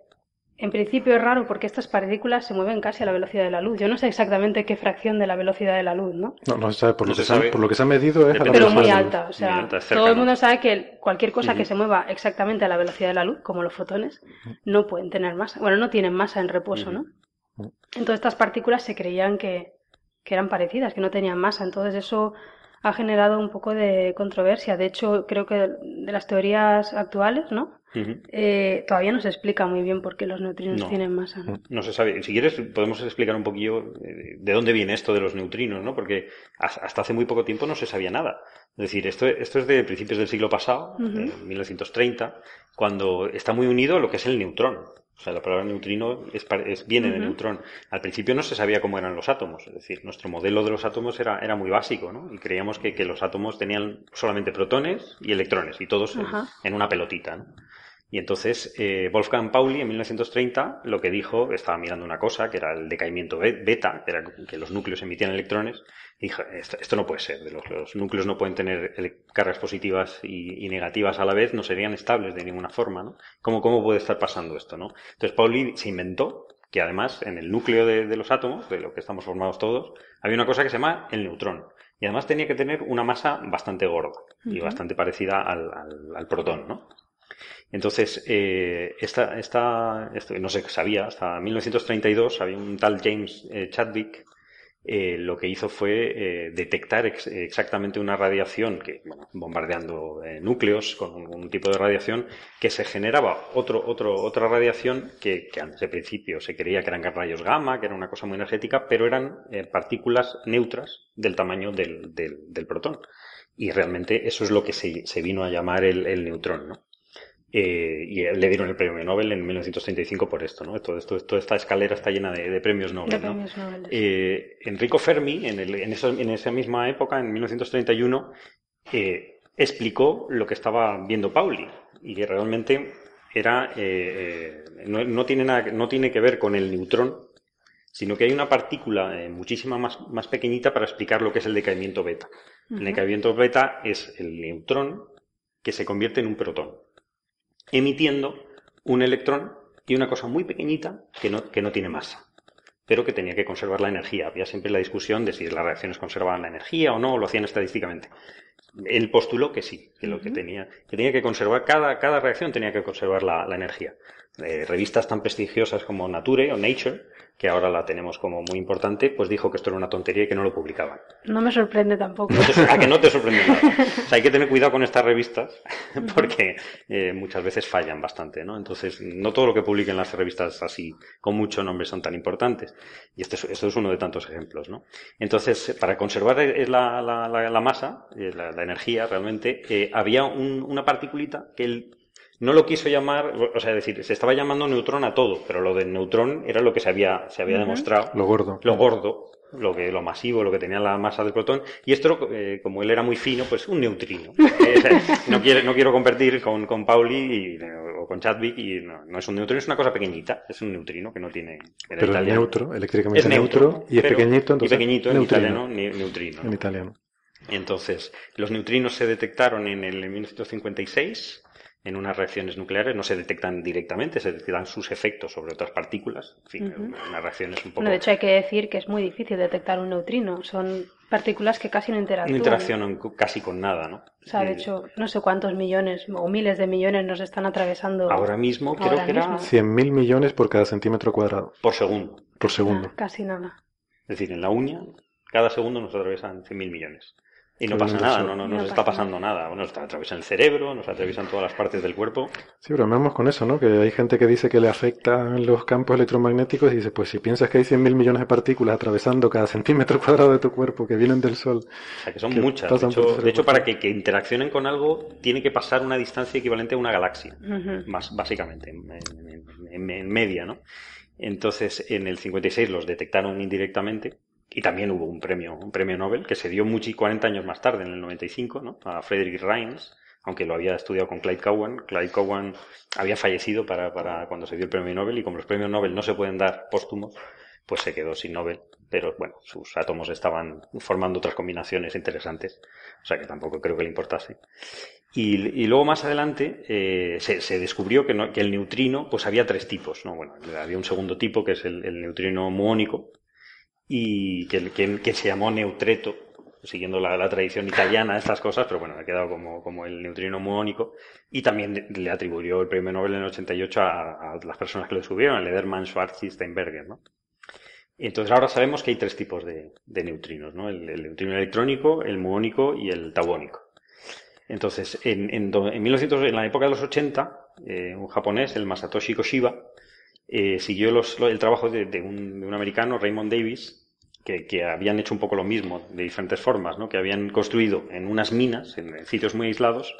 en principio es raro porque estas partículas se mueven casi a la velocidad de la luz. Yo no sé exactamente qué fracción de la velocidad de la luz, ¿no? No, no se sabe. Por, lo, que Se, por lo que se ha medido es a la Pero muy alta. O sea, todo el mundo sabe que cualquier cosa que se mueva exactamente a la velocidad de la luz, como los fotones, no pueden tener masa. Bueno, no tienen masa en reposo, ¿no? Entonces estas partículas se creían que, que eran parecidas, que no tenían masa. Entonces eso ha generado un poco de controversia. De hecho, creo que de las teorías actuales, ¿no? Eh, todavía no se explica muy bien por qué los neutrinos tienen masa. ¿no? se sabe. Si quieres, podemos explicar un poquillo eh, de dónde viene esto de los neutrinos, ¿no? Porque hasta hace muy poco tiempo no se sabía nada. Es decir, esto, esto es de principios del siglo pasado, de 1930, cuando está muy unido a lo que es el neutrón. O sea, la palabra neutrino es, viene de neutrón. Al principio no se sabía cómo eran los átomos, es decir, nuestro modelo de los átomos era, era muy básico, ¿no? Y creíamos que, que los átomos tenían solamente protones y electrones, y todos en, en, una pelotita, ¿no? Y entonces eh, Wolfgang Pauli en 1930 lo que dijo, estaba mirando una cosa, que era el decaimiento beta, que era que los núcleos emitían electrones, y dijo, esto, no puede ser, los, núcleos no pueden tener cargas positivas y, negativas a la vez, no serían estables de ninguna forma, ¿no? ¿Cómo, cómo puede estar pasando esto, no? Entonces Pauli se inventó que además en el núcleo de, los átomos, de lo que estamos formados todos, había una cosa que se llama el neutrón. Y además tenía que tener una masa bastante gorda y bastante parecida al, al protón, ¿no? Entonces, eh, esta, esta, esto no se sabía, hasta 1932 había un tal James eh, Chadwick, eh, lo que hizo fue detectar exactamente una radiación que, bombardeando núcleos con un, tipo de radiación, que se generaba otro, otro, otra radiación que, antes de principio se creía que eran rayos gamma, que era una cosa muy energética, pero eran partículas neutras del tamaño del, del, del, protón. Y realmente eso es lo que se, se vino a llamar el, el neutrón, ¿no? Eh, y le dieron el premio Nobel en 1935 por esto, ¿no? Todo esto, toda esta escalera está llena de, premios Nobel, ¿no? Eh, Enrico Fermi, en, el, en, en, esa misma época, en 1931, eh, explicó lo que estaba viendo Pauli y que realmente era no, no, tiene nada, no tiene que ver con el neutrón, sino que hay una partícula muchísima más, más pequeñita para explicar lo que es el decaimiento beta. El decaimiento beta es el neutrón que se convierte en un protón emitiendo un electrón y una cosa muy pequeñita que no, que no tiene masa, pero que tenía que conservar la energía. Había siempre la discusión de si las reacciones conservaban la energía o no, o lo hacían estadísticamente. Él postuló que sí, que lo que tenía, que tenía que conservar, cada, cada reacción tenía que conservar la, la energía. Eh, revistas tan prestigiosas como Nature o Nature que ahora la tenemos como muy importante, pues dijo que esto era una tontería y que no lo publicaban. No me sorprende tampoco. a que no te sorprende nada. O sea, hay que tener cuidado con estas revistas porque eh, muchas veces fallan bastante, ¿no? Entonces, no todo lo que publiquen las revistas así, con mucho nombre, son tan importantes. Y este, esto es uno de tantos ejemplos, ¿no? Entonces, para conservar la, la, la, masa, eh, la, energía realmente, eh, había una particulita que el no lo quiso llamar, o sea, decir, se estaba llamando neutrón a todo, pero lo del neutrón era lo que se había, se había demostrado. Lo gordo. Lo gordo, lo que lo masivo, lo que tenía la masa del protón. Y esto, eh, como él era muy fino, pues un neutrino. Eh, no, quiero, no quiero competir con, con Pauli o con Chadwick y no, es un neutrino, es una cosa pequeñita, es un neutrino que no tiene. Pero es neutro, eléctricamente es neutro, y es pequeñito, entonces. Y pequeñito en italiano, neutrino. En italiano. Entonces, los neutrinos se detectaron en el 1956 en unas reacciones nucleares no se detectan directamente, se detectan sus efectos sobre otras partículas. En fin, una reacción es un poco... de hecho, hay que decir que es muy difícil detectar un neutrino. Son partículas que casi no interactúan. No interaccionan casi con nada, ¿no? O sea, de hecho, no sé cuántos millones o miles de millones nos están atravesando. Ahora mismo creo que era... 100.000 millones por cada centímetro cuadrado. Por segundo. Por segundo. Ah, casi nada. Es decir, en la uña, cada segundo nos atraviesan 100.000 millones. Y no pasa nada, no, no, nos está pasando nada. Bueno, nos atraviesan el cerebro, nos atraviesan todas las partes del cuerpo. Sí, pero vamos con eso, ¿no? Que hay gente que dice que le afectan los campos electromagnéticos y dice, pues si piensas que hay 100.000 millones de partículas atravesando cada centímetro cuadrado de tu cuerpo que vienen del Sol. O sea, que son muchas. De hecho, para que, interaccionen con algo, tiene que pasar una distancia equivalente a una galaxia, más básicamente, en, en media, ¿no? Entonces, en el 56 los detectaron indirectamente y también hubo un premio, un premio Nobel que se dio mucho 40 años más tarde, en el 95, ¿no? a Frederick Reines, aunque lo había estudiado con Clyde Cowan. Clyde Cowan había fallecido para, para cuando se dio el premio Nobel y como los premios Nobel no se pueden dar póstumos, pues se quedó sin Nobel. Pero bueno, sus átomos estaban formando otras combinaciones interesantes, o sea que tampoco creo que le importase. Y, luego más adelante eh, se, descubrió que, que, el neutrino, pues había tres tipos, ¿no? Bueno, había un segundo tipo que es el, neutrino muónico y que, se llamó neutreto, siguiendo la, tradición italiana, estas cosas, pero bueno, ha quedado como, el neutrino muónico. Y también le atribuyó el premio Nobel en el 88 a, las personas que lo subieron, a Lederman, Schwarz y Steinberger, ¿no? Entonces ahora sabemos que hay tres tipos de, neutrinos, ¿no? El, el, neutrino electrónico, el muónico y el tauónico. Entonces, en, en, en, 1900, en la época de los 80, eh, un japonés, el Masatoshi Koshiba, eh, siguió los, el trabajo de, de, un, de, un, americano, Raymond Davis, que, que, habían hecho un poco lo mismo, de diferentes formas, ¿no? que habían construido en unas minas, en, sitios muy aislados,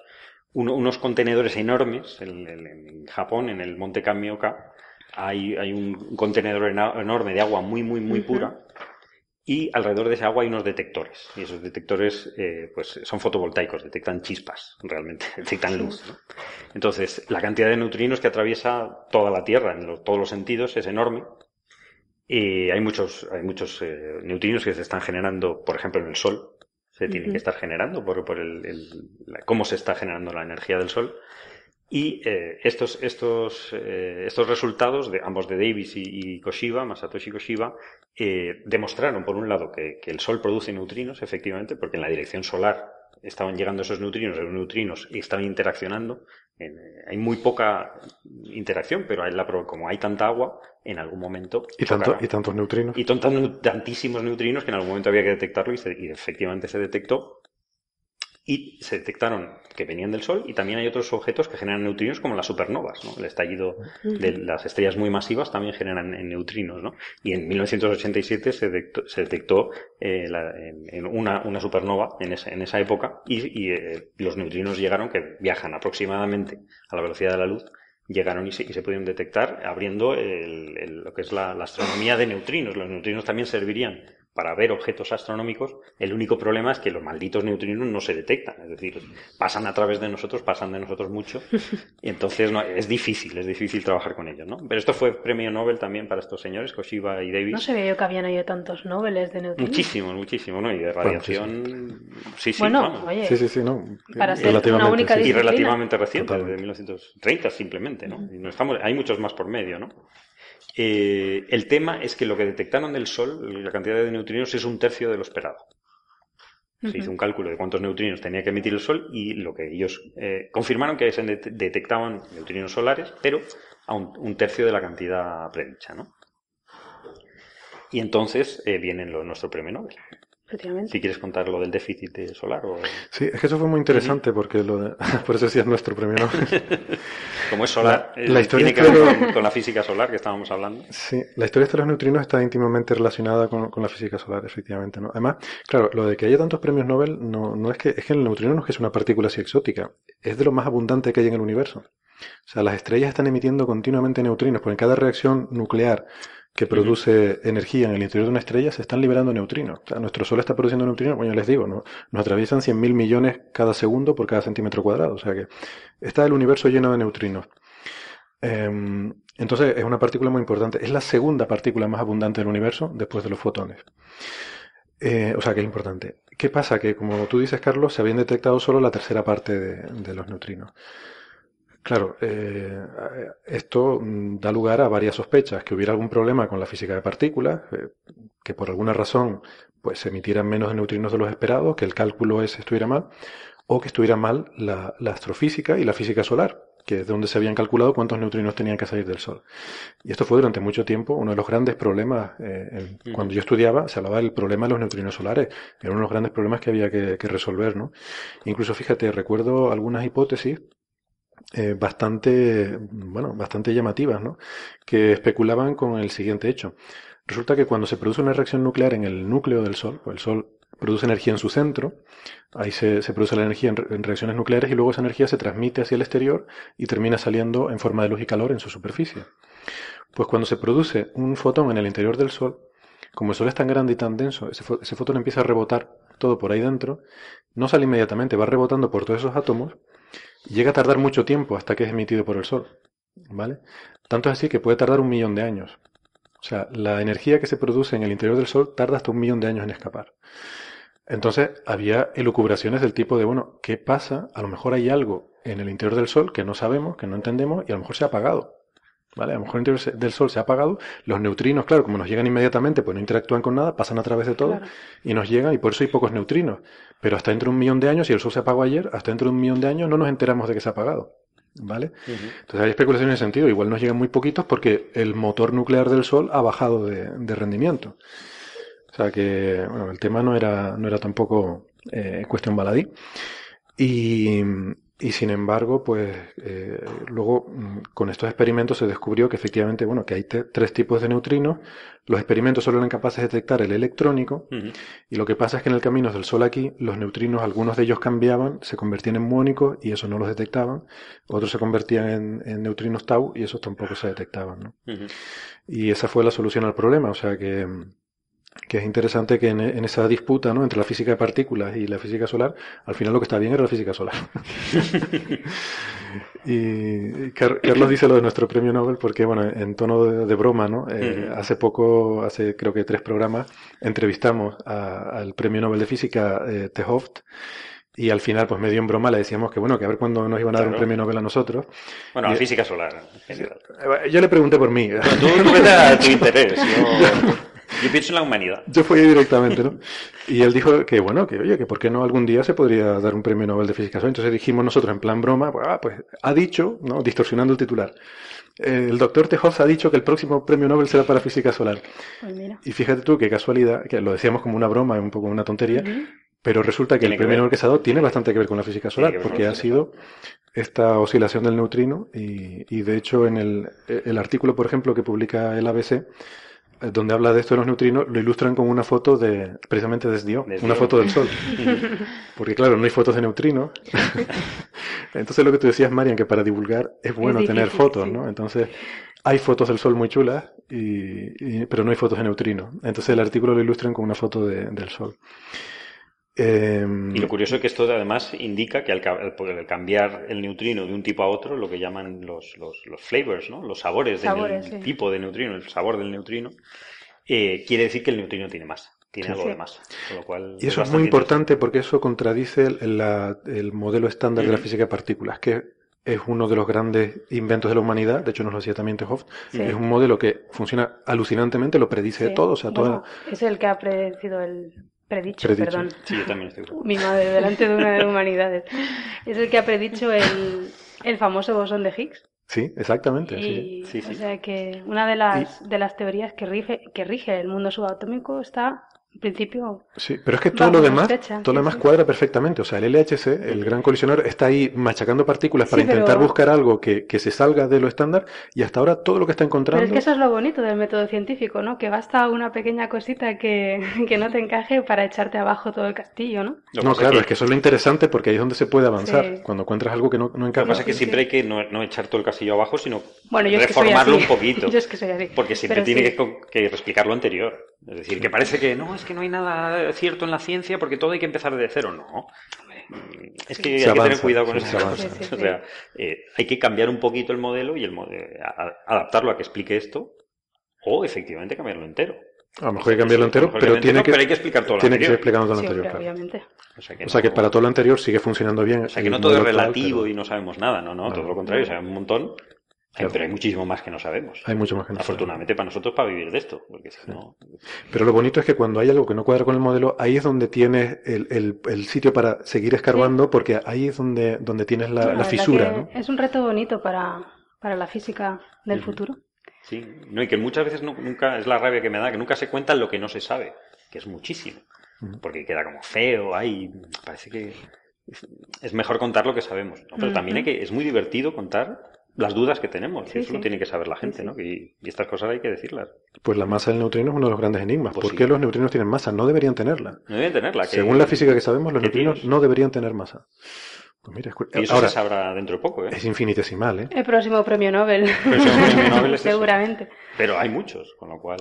unos contenedores enormes en, en, Japón, en el monte Kamioka, hay, hay un contenedor enorme de agua muy, muy, muy pura y alrededor de ese agua hay unos detectores. Y esos detectores eh, pues son fotovoltaicos, detectan chispas, realmente, detectan luz. Entonces, la cantidad de neutrinos que atraviesa toda la Tierra en todos los sentidos es enorme. Y hay muchos, hay muchos eh, neutrinos que se están generando, por ejemplo, en el Sol. Se tienen que estar generando por, por el, el, cómo se está generando la energía del Sol. Y eh, estos, estos, eh, estos resultados, de ambos de Davis y, Koshiba, Masatoshi Koshiba, eh, demostraron, por un lado, que, que, el Sol produce neutrinos, efectivamente, porque en la dirección solar estaban llegando esos neutrinos, esos neutrinos y estaban interaccionando. hay muy poca interacción, pero la, como hay tanta agua, en algún momento. ¿Y, tanto, y tantos neutrinos? Y tantísimos neutrinos que en algún momento había que detectarlo y, y efectivamente se detectó y se detectaron que venían del Sol y también hay otros objetos que generan neutrinos como las supernovas, ¿no? El estallido de las estrellas muy masivas también generan neutrinos, ¿no? Y en 1987 se detectó, se detectó eh, en, una, una, supernova en esa, en esa época y, eh, los neutrinos llegaron, que viajan aproximadamente a la velocidad de la luz, llegaron y se, y se pudieron detectar abriendo lo que es la, la astronomía de neutrinos. Los neutrinos también servirían para ver objetos astronómicos, el único problema es que los malditos neutrinos no se detectan, es decir, pasan a través de nosotros, pasan de nosotros mucho, y entonces no, es difícil, es difícil trabajar con ellos, ¿no? Pero esto fue premio Nobel también para estos señores, Koshiba y Davis. No se veía que habían habido tantos Nobeles de neutrinos. Muchísimos, muchísimo, ¿no? Y de radiación, sí, sí, bueno, oye, sí, sí, sí, no. Para ser una única Y relativamente reciente, desde 1930 simplemente, ¿no? Y no estamos, hay muchos más por medio, ¿no? Eh, el tema es que lo que detectaron del Sol, la cantidad de neutrinos, es un tercio de lo esperado. Se hizo un cálculo de cuántos neutrinos tenía que emitir el Sol y lo que ellos eh, confirmaron que se detectaban neutrinos solares, pero a un, tercio de la cantidad predicha, ¿no? Y entonces eh, viene lo, nuestro premio Nobel. Si quieres contar lo del déficit solar. O... Sí, es que eso fue muy interesante porque lo de... por eso sí es nuestro premio Nobel. Como es solar, la, eh, tiene que ver con, la física solar que estábamos hablando. Sí, la historia de los neutrinos está íntimamente relacionada con, la física solar, efectivamente. ¿no? Además, claro, lo de que haya tantos premios Nobel no, no es que es que el neutrino no es que es una partícula así exótica, es de lo más abundante que hay en el universo. O sea, las estrellas están emitiendo continuamente neutrinos, porque en cada reacción nuclear que produce energía en el interior de una estrella se están liberando neutrinos. O sea, nuestro Sol está produciendo neutrinos, bueno, les digo, ¿no? nos atraviesan 100.000 millones cada segundo por cada centímetro cuadrado. O sea que está el universo lleno de neutrinos. Em, entonces es una partícula muy importante. Es la segunda partícula más abundante del universo después de los fotones. Eh, o sea que es importante. ¿Qué pasa? Que como tú dices, Carlos, se habían detectado solo la tercera parte de los neutrinos. Claro, eh, esto mm, da lugar a varias sospechas, que hubiera algún problema con la física de partículas, eh, que por alguna razón pues se emitieran menos neutrinos de los esperados, que el cálculo ese estuviera mal, o que estuviera mal la, astrofísica y la física solar, que es donde se habían calculado cuántos neutrinos tenían que salir del Sol. Y esto fue durante mucho tiempo uno de los grandes problemas. Eh, cuando yo estudiaba, se hablaba del problema de los neutrinos solares. Era uno de los grandes problemas que había que, que resolver, ¿no? Incluso, fíjate, recuerdo algunas hipótesis eh, bastante, bueno, bastante llamativas, ¿no? Que especulaban con el siguiente hecho. Resulta que cuando se produce una reacción nuclear en el núcleo del Sol, pues el Sol produce energía en su centro, ahí se, produce la energía en, reacciones nucleares y luego esa energía se transmite hacia el exterior y termina saliendo en forma de luz y calor en su superficie. Pues cuando se produce un fotón en el interior del Sol, como el Sol es tan grande y tan denso, ese, ese fotón empieza a rebotar todo por ahí dentro, no sale inmediatamente, va rebotando por todos esos átomos llega a tardar mucho tiempo hasta que es emitido por el Sol. ¿Vale? Tanto es así que puede tardar un millón de años. O sea, la energía que se produce en el interior del Sol tarda hasta un millón de años en escapar. Entonces había elucubraciones del tipo de, bueno, ¿qué pasa? A lo mejor hay algo en el interior del Sol que no sabemos, que no entendemos y a lo mejor se ha apagado. ¿Vale? A lo mejor el interior del Sol se ha apagado. Los neutrinos, claro, como nos llegan inmediatamente, pues no interactúan con nada, pasan a través de todo Claro. y nos llegan y por eso hay pocos neutrinos. Pero hasta dentro de un millón de años, si el Sol se apagó ayer, hasta dentro de un millón de años no nos enteramos de que se ha apagado. ¿Vale? Entonces hay especulaciones en ese sentido. Igual nos llegan muy poquitos porque el motor nuclear del Sol ha bajado de, de rendimiento. O sea que, bueno, el tema no era, no era tampoco eh, cuestión baladí. Y, y sin embargo, pues eh, luego mm, con estos experimentos se descubrió que efectivamente, bueno, que hay tres tipos de neutrinos. Los experimentos solo eran capaces de detectar el electrónico y lo que pasa es que en el camino del Sol aquí, los neutrinos, algunos de ellos cambiaban, se convertían en muónicos y eso no los detectaban. Otros se convertían en, en neutrinos tau y esos tampoco se detectaban, ¿no? Y esa fue la solución al problema. O sea que, que es interesante que en, en esa disputa ¿no? entre la física de partículas y la física solar, al final lo que está bien era la física solar. y Car- Carlos dice lo de nuestro premio Nobel porque, bueno, en tono de, de broma, ¿no? Eh. Hace poco, hace creo que tres programas, entrevistamos a- al premio Nobel de Física, eh, Tehoft, y al final, pues medio en broma, le decíamos que, bueno, que a ver cuándo nos iban a dar un premio Nobel a nosotros. Bueno, Y- la física solar en general. Eh, Yo le pregunté por mí. Tú vete a tu interés. Yo, yo pienso en la humanidad. Yo fui directamente, ¿no? Y él dijo que, bueno, que oye, que por qué no algún día se podría dar un premio Nobel de Física. Entonces dijimos nosotros en plan broma, pues, ah, pues ha dicho, ¿no? Distorsionando el titular. eh, el doctor Tejoz ha dicho que el próximo premio Nobel será para física solar. Pues mira. Y fíjate tú qué casualidad, que lo decíamos como una broma, un poco una tontería, Ujú. pero resulta que el que premio ver. Nobel que se ha dado tiene bastante que ver con la física solar, porque ha sido esta oscilación del neutrino y, y de hecho en el, el artículo, por ejemplo, que publica el ABC, eh, donde habla de esto de los neutrinos, lo ilustran con una foto de, precisamente de SDO, De una foto del Sol. Porque claro, no hay fotos de neutrinos. Entonces lo que tú decías, Marian, que para divulgar es bueno tener difícil, fotos, sí. ¿no? Entonces hay fotos del Sol muy chulas, y, y- pero no hay fotos de neutrinos. Entonces el artículo lo ilustran con una foto de- del Sol. Em, Y lo curioso es que esto además indica que al, cambiar el neutrino de un tipo a otro, lo que llaman los, los, los flavors, ¿no? los sabores del sí. tipo de neutrino, el sabor del neutrino, eh, quiere decir que el neutrino tiene masa, tiene Sí. algo Sí. de masa. Con lo cual Y eso es muy importante porque eso contradice el, la- el modelo estándar de la física de partículas, que es uno de los grandes inventos de la humanidad, de hecho nos lo decía también Tehoff, Sí. es un modelo que funciona alucinantemente, lo predice Sí. todo, o sea, Bueno, toda... Es el que ha predecido el predicho, Predicho. perdón. Sí, yo también estoy. Mi madre, delante de una de humanidades. Es el que ha predicho el, el famoso bosón de Higgs. Sí, exactamente. Y, Sí, sí. O sea que una de las, de las teorías que rige, que rige el mundo subatómico está, en principio, Sí, pero es que todo lo demás, todo lo demás sí. cuadra perfectamente. O sea, el LHC, el gran colisionador, está ahí machacando partículas para Sí, pero- intentar buscar algo que, que se salga de lo estándar y hasta ahora todo lo que está Pero encontrando... es que eso es lo bonito del método científico, ¿no? Que basta una pequeña cosita que, que no te encaje para echarte abajo todo el castillo, ¿no? Lo No, claro, es que eso es lo interesante porque ahí es donde se puede avanzar. Sí. Cuando encuentras algo que no, no Lo encaja. que pasa es que Sí, siempre sí. hay que no, no echar todo el castillo abajo, sino Bueno, yo es que soy reformarlo así. un poquito. Yo es que soy así. Porque siempre Pero tiene sí. que, que explicar lo anterior. Es decir, que parece que no, es que no hay nada cierto en la ciencia porque todo hay que empezar de cero. No. Mm, Es que hay que tener cuidado con se cosas. avanza. Sí, sí, O sea, eh, hay que cambiar un poquito el modelo y el mo- eh, a- adaptarlo a que explique esto o efectivamente cambiarlo entero. A lo mejor hay que cambiarlo entero, pero tiene que, pero hay que explicar todo lo tiene que ser anterior. explicando todo lo Sí, anterior. claro. obviamente. O sea que, O sea que no- para todo lo anterior sigue funcionando bien. o sea que no todo es modelo actual, relativo pero y no sabemos nada, no, no, No. todo lo contrario, sabemos un montón, Claro. pero hay muchísimo más que no sabemos. Hay mucho más que no Afortunadamente para nosotros para vivir de esto, porque si no... Pero lo bonito es que cuando hay algo que no cuadra con el modelo, ahí es donde tienes el, el- el sitio para seguir escarbando, porque ahí es donde, donde tienes la, La la verdad fisura, ¿no? Es un reto bonito para, para la física del futuro. Sí, no, y que muchas veces no- nunca, es la rabia que me da, que nunca se cuenta lo que no se sabe, que es muchísimo, porque queda como feo, ahí parece que es- mejor contar lo que sabemos, ¿no? pero también hay que, es muy divertido contar las dudas que tenemos, Sí, eso lo tiene que saber la gente, sí. ¿no? Y, y estas cosas hay que decirlas. Pues la masa del neutrino es uno de los grandes enigmas. Pues ¿Por sí. qué los neutrinos tienen masa? No deberían tenerla. No deben tenerla. Según la física que sabemos, los neutrinos no deberían tener masa. Pues mira, Y eso ahora, se sabrá dentro de poco, ¿eh? es infinitesimal, ¿eh? El próximo premio Nobel. Premio Nobel es eso. Seguramente. Pero hay muchos, con lo cual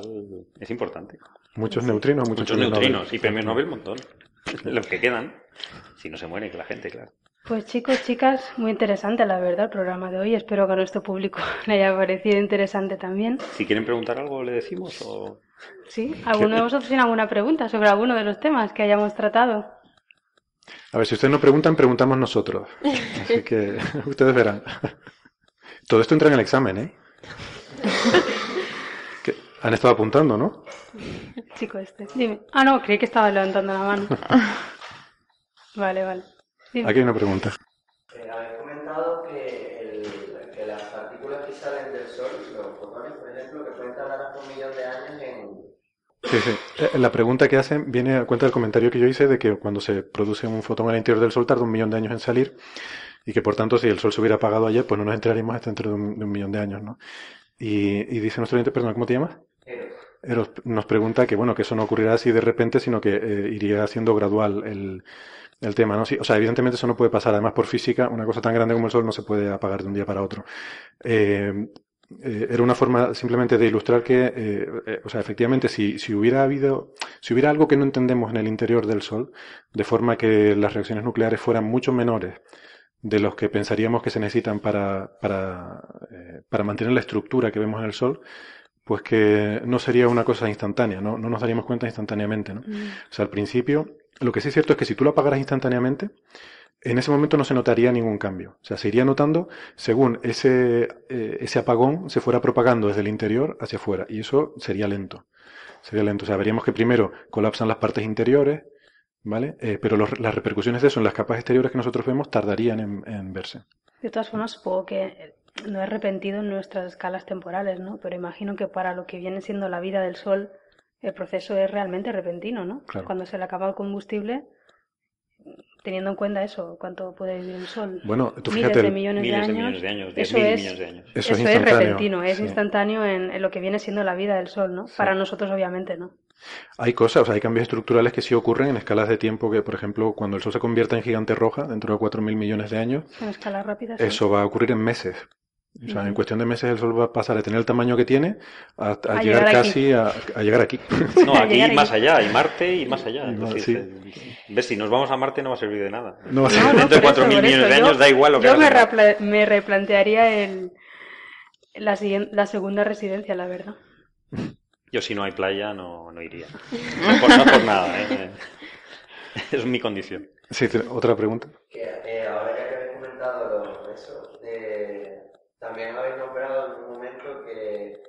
es importante. Muchos neutrinos, muchos, Muchos Nobel. neutrinos y premios Nobel un montón. Los que quedan. Si no se muere que la gente, claro. Pues chicos, chicas, muy interesante la verdad el programa de hoy. Espero que a nuestro público le haya parecido interesante también. Si quieren preguntar algo, le decimos o... ¿Sí? ¿Alguno de vosotros tiene alguna pregunta sobre alguno de los temas que hayamos tratado? A ver, si ustedes no preguntan, preguntamos nosotros. Así que ustedes verán. Todo esto entra en el examen, ¿eh? Han estado apuntando, ¿no? Chico este. Dime. Ah, no, creí que estaba levantando la mano. Vale, vale. Dime. Aquí hay una pregunta. Eh, habéis comentado que, el- que las partículas que salen del Sol, los fotones, por ejemplo, que pueden tardar hasta un millón de años en... Sí, sí. Eh, La pregunta que hacen viene a cuenta del comentario que yo hice de que cuando se produce un fotón en el interior del Sol tarda un millón de años en salir y que por tanto si el Sol se hubiera apagado ayer, pues no nos enteraríamos hasta dentro de un, de un millón de años, ¿no? Y, y dice nuestro oyente, perdón, ¿cómo te llamas? Eros. Eros nos pregunta que, bueno, que eso no ocurrirá así de repente, sino que eh, iría siendo gradual el, el tema, ¿no? Sí, o sea, evidentemente eso no puede pasar. Además, por física, una cosa tan grande como el Sol no se puede apagar de un día para otro. Eh, eh, era una forma simplemente de ilustrar que, eh, o sea, efectivamente, si, si hubiera habido, si hubiera algo que no entendemos en el interior del Sol, de forma que las reacciones nucleares fueran mucho menores de los que pensaríamos que se necesitan para, para, para mantener la estructura que vemos en el Sol, pues que no sería una cosa instantánea, ¿no? No nos daríamos cuenta instantáneamente, ¿no? Mm. O sea, al principio, lo que sí es cierto es que si tú lo apagaras instantáneamente, en ese momento no se notaría ningún cambio. O sea, se iría notando según ese, eh, ese apagón se fuera propagando desde el interior hacia afuera. Y eso sería lento. Sería lento. O sea, veríamos que primero colapsan las partes interiores, ¿vale? Eh, pero las repercusiones de eso en las capas exteriores que nosotros vemos tardarían en, verse. De todas formas, supongo que no es repentino en nuestras escalas temporales, ¿no? Pero imagino que para lo que viene siendo la vida del Sol, el proceso es realmente repentino, ¿no? Claro. Cuando se le acaba el combustible, teniendo en cuenta eso, cuánto puede vivir el Sol. Bueno, tú Miles fíjate, de el- millones Miles de de años. millones de años, diez eso mil es, millones de años. Eso es eso es instantáneo, repentino, es sí. instantáneo en, en lo que viene siendo la vida del Sol, ¿no? Sí. Para nosotros, obviamente, ¿no? Hay cosas, o sea, hay cambios estructurales que sí ocurren en escalas de tiempo que, por ejemplo, cuando el Sol se convierta en gigante roja dentro de 4.000 millones de años, En escalas rápidas. sí. eso va a ocurrir en meses. O sea, en cuestión de meses el Sol va a pasar de tener el tamaño que tiene a, a A llegar, casi a, a llegar aquí. No, aquí ir más allá, y Marte ir más allá. Y más, decir, sí. eh, ves, si nos vamos a Marte no va a servir de nada. No va a ser- No, no, Dentro de por eso, 4.000 por millones de años Yo- da igual lo que Yo me, repla- replantearía el, la, la segunda residencia, la verdad. Yo si no hay playa no, no iría. No por, no por nada, ¿eh? Es mi condición. Sí, otra pregunta. Que, eh, ahora ya que habéis comentado lo- eso, eh, también habéis nombrado en un momento que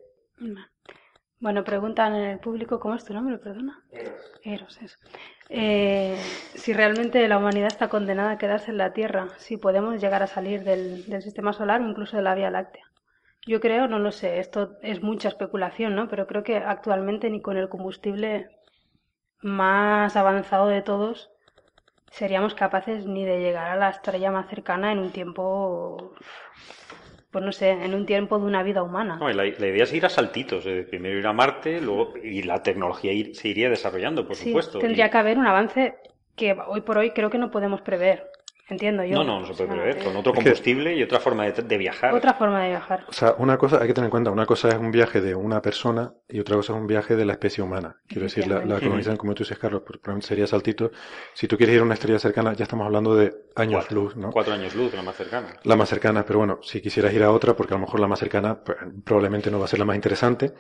Bueno, preguntan en el público, ¿cómo es tu nombre? Perdona. Eros, Eros, eso. Eh, si realmente la humanidad está condenada a quedarse en la Tierra, si podemos llegar a salir del, del sistema solar o incluso de la Vía Láctea. Yo creo, no lo sé, esto es mucha especulación, ¿no? Pero creo que actualmente ni con el combustible más avanzado de todos seríamos capaces ni de llegar a la estrella más cercana en un tiempo, pues no sé, en un tiempo de una vida humana. No, la, la idea es ir a saltitos. eh, primero ir a Marte, luego y la tecnología ir- se iría desarrollando, por Sí, supuesto. tendría y- que haber un avance que hoy por hoy creo que no podemos prever. Entiendo yo. No, no, no se O puede sea, prever. Con otro combustible y otra forma de, de viajar. Otra forma de viajar. O sea, una cosa, hay que tener en cuenta, una cosa es un viaje de una persona y otra cosa es un viaje de la especie humana. Quiero decir, la, la colonización, como tú dices, Carlos, probablemente sería saltito. Si tú quieres ir a una estrella cercana, ya estamos hablando de años Cuatro, luz, ¿no? cuatro años luz, la más cercana. La más cercana, pero bueno, si quisieras ir a otra, porque a lo mejor la más cercana pues, probablemente no va a ser la más interesante,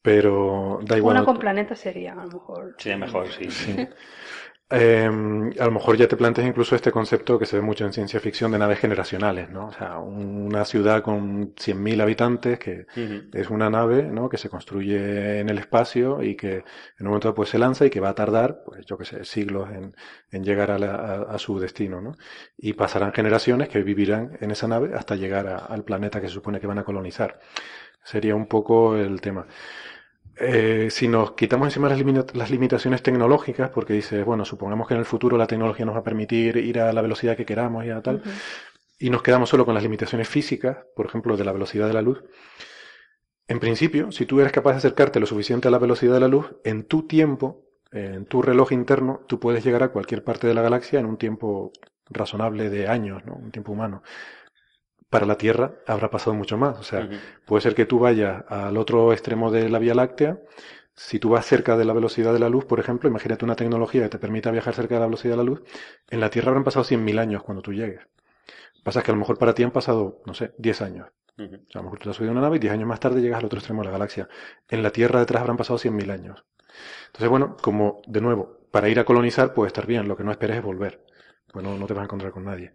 pero da igual. Una con planeta sería, a lo mejor. Sería mejor, sí. Sí. Eh, a lo mejor ya te planteas incluso este concepto que se ve mucho en ciencia ficción de naves generacionales, ¿no? O sea, una ciudad con 100.000 habitantes que es una nave, ¿no? Que se construye en el espacio y que en un momento dado, pues se lanza y que va a tardar, pues yo qué sé, siglos en, en llegar a, la- a- a su destino, ¿no? Y pasarán generaciones que vivirán en esa nave hasta llegar a- al planeta que se supone que van a colonizar. Sería un poco el tema. Eh, si nos quitamos encima las, limita- las limitaciones tecnológicas, porque dices, bueno, supongamos que en el futuro la tecnología nos va a permitir ir a la velocidad que queramos y a tal, y nos quedamos solo con las limitaciones físicas, por ejemplo, de la velocidad de la luz, en principio, si tú eres capaz de acercarte lo suficiente a la velocidad de la luz, en tu tiempo, en tu reloj interno, tú puedes llegar a cualquier parte de la galaxia en un tiempo razonable de años, ¿no? Un tiempo humano. Para la Tierra habrá pasado mucho más. O sea, puede ser que tú vayas al otro extremo de la Vía Láctea. Si tú vas cerca de la velocidad de la luz, por ejemplo, imagínate una tecnología que te permita viajar cerca de la velocidad de la luz, en la Tierra habrán pasado 100.000 años cuando tú llegues. Pasa que a lo mejor para ti han pasado, no sé, 10 años. Ujú. O sea, a lo mejor tú te has subido a una nave y 10 años más tarde llegas al otro extremo de la galaxia. En la Tierra detrás habrán pasado 100.000 años. Entonces, bueno, como de nuevo, para ir a colonizar puede estar bien, lo que no esperes es volver. Pues no, no te vas a encontrar con nadie.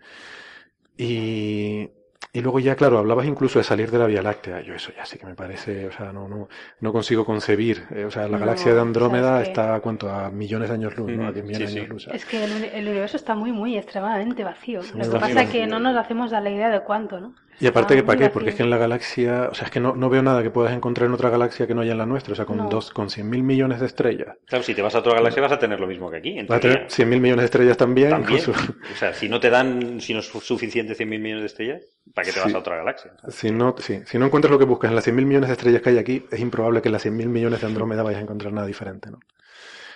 Y, y luego ya, claro, hablabas incluso de salir de la Vía Láctea. Yo eso ya sí que me parece, o sea, no, no, no consigo concebir. Eh, o sea, la No, galaxia de o sea, Andrómeda es que- está, ¿a ¿cuánto? A millones de años luz, ¿no? A Ujú, 10.000 sí, años luz. Es que el, uni- el universo está muy, muy extremadamente vacío. Lo que pasa es que no nos hacemos a la idea de cuánto, ¿no? Y aparte que Está para qué, porque es que en la galaxia, o sea, es que no, no veo nada que puedas encontrar en otra galaxia que no haya en la nuestra, o sea, con No. dos, con 100.000 millones de estrellas. Claro, si te vas a otra galaxia vas a tener lo mismo que aquí, en Va a tener 100.000 millones de estrellas también, También. incluso. O sea, si no te dan, si no es suficiente 100.000 millones de estrellas, ¿para qué te vas a otra galaxia? Si no, sí, si no encuentras lo que buscas en las 100.000 millones de estrellas que hay aquí, es improbable que en las 100.000 millones de Andrómeda vayas a encontrar nada diferente, ¿no?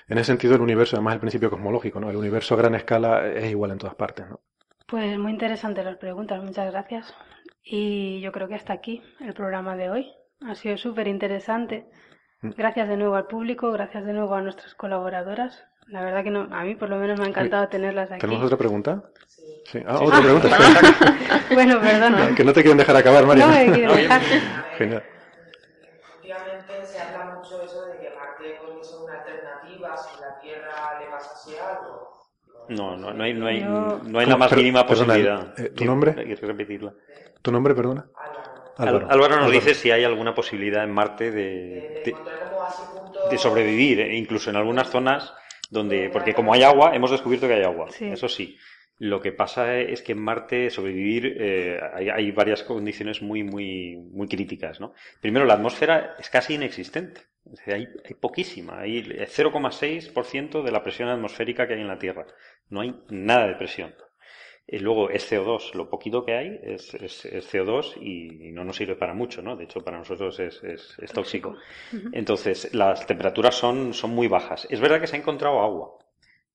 En ese sentido, el universo, además el principio cosmológico, ¿no? El universo a gran escala es igual en todas partes, ¿no? Pues muy interesantes las preguntas, muchas gracias. Y yo creo que hasta aquí el programa de hoy. Ha sido súper interesante. Mm. Gracias de nuevo al público, gracias de nuevo a nuestras colaboradoras. La verdad que no, a mí por lo menos me ha encantado tenerlas aquí. ¿Tenemos otra pregunta? Sí. Ah, otra pregunta. Bueno, perdona. que no te quieren dejar acabar, María. No me quiero dejar. Genial. Últimamente se habla mucho eso de que Marte podría ser una alternativa si la Tierra le pasase algo. No, no, no hay, no hay, no hay la más mínima perdona, posibilidad. eh, ¿tu nombre? ¿Quieres repetirla? ¿Tu nombre, perdona? Álvaro, nos dice si hay alguna posibilidad en Marte de, de- de sobrevivir, eh, incluso en algunas zonas donde, porque como hay agua, hemos descubierto que hay agua, Sí. eso sí. Lo que pasa es que en Marte sobrevivir eh, hay, hay varias condiciones muy, muy, muy críticas, ¿no? Primero, la atmósfera es casi inexistente. Es decir, hay, hay poquísima, hay el 0,6% de la presión atmosférica que hay en la Tierra. No hay nada de presión. Y luego es CO2, lo poquito que hay es, es- es CO2 y no nos sirve para mucho, ¿no? De hecho, para nosotros es, es- es tóxico. Entonces, las temperaturas son, son muy bajas. Es verdad que se ha encontrado agua,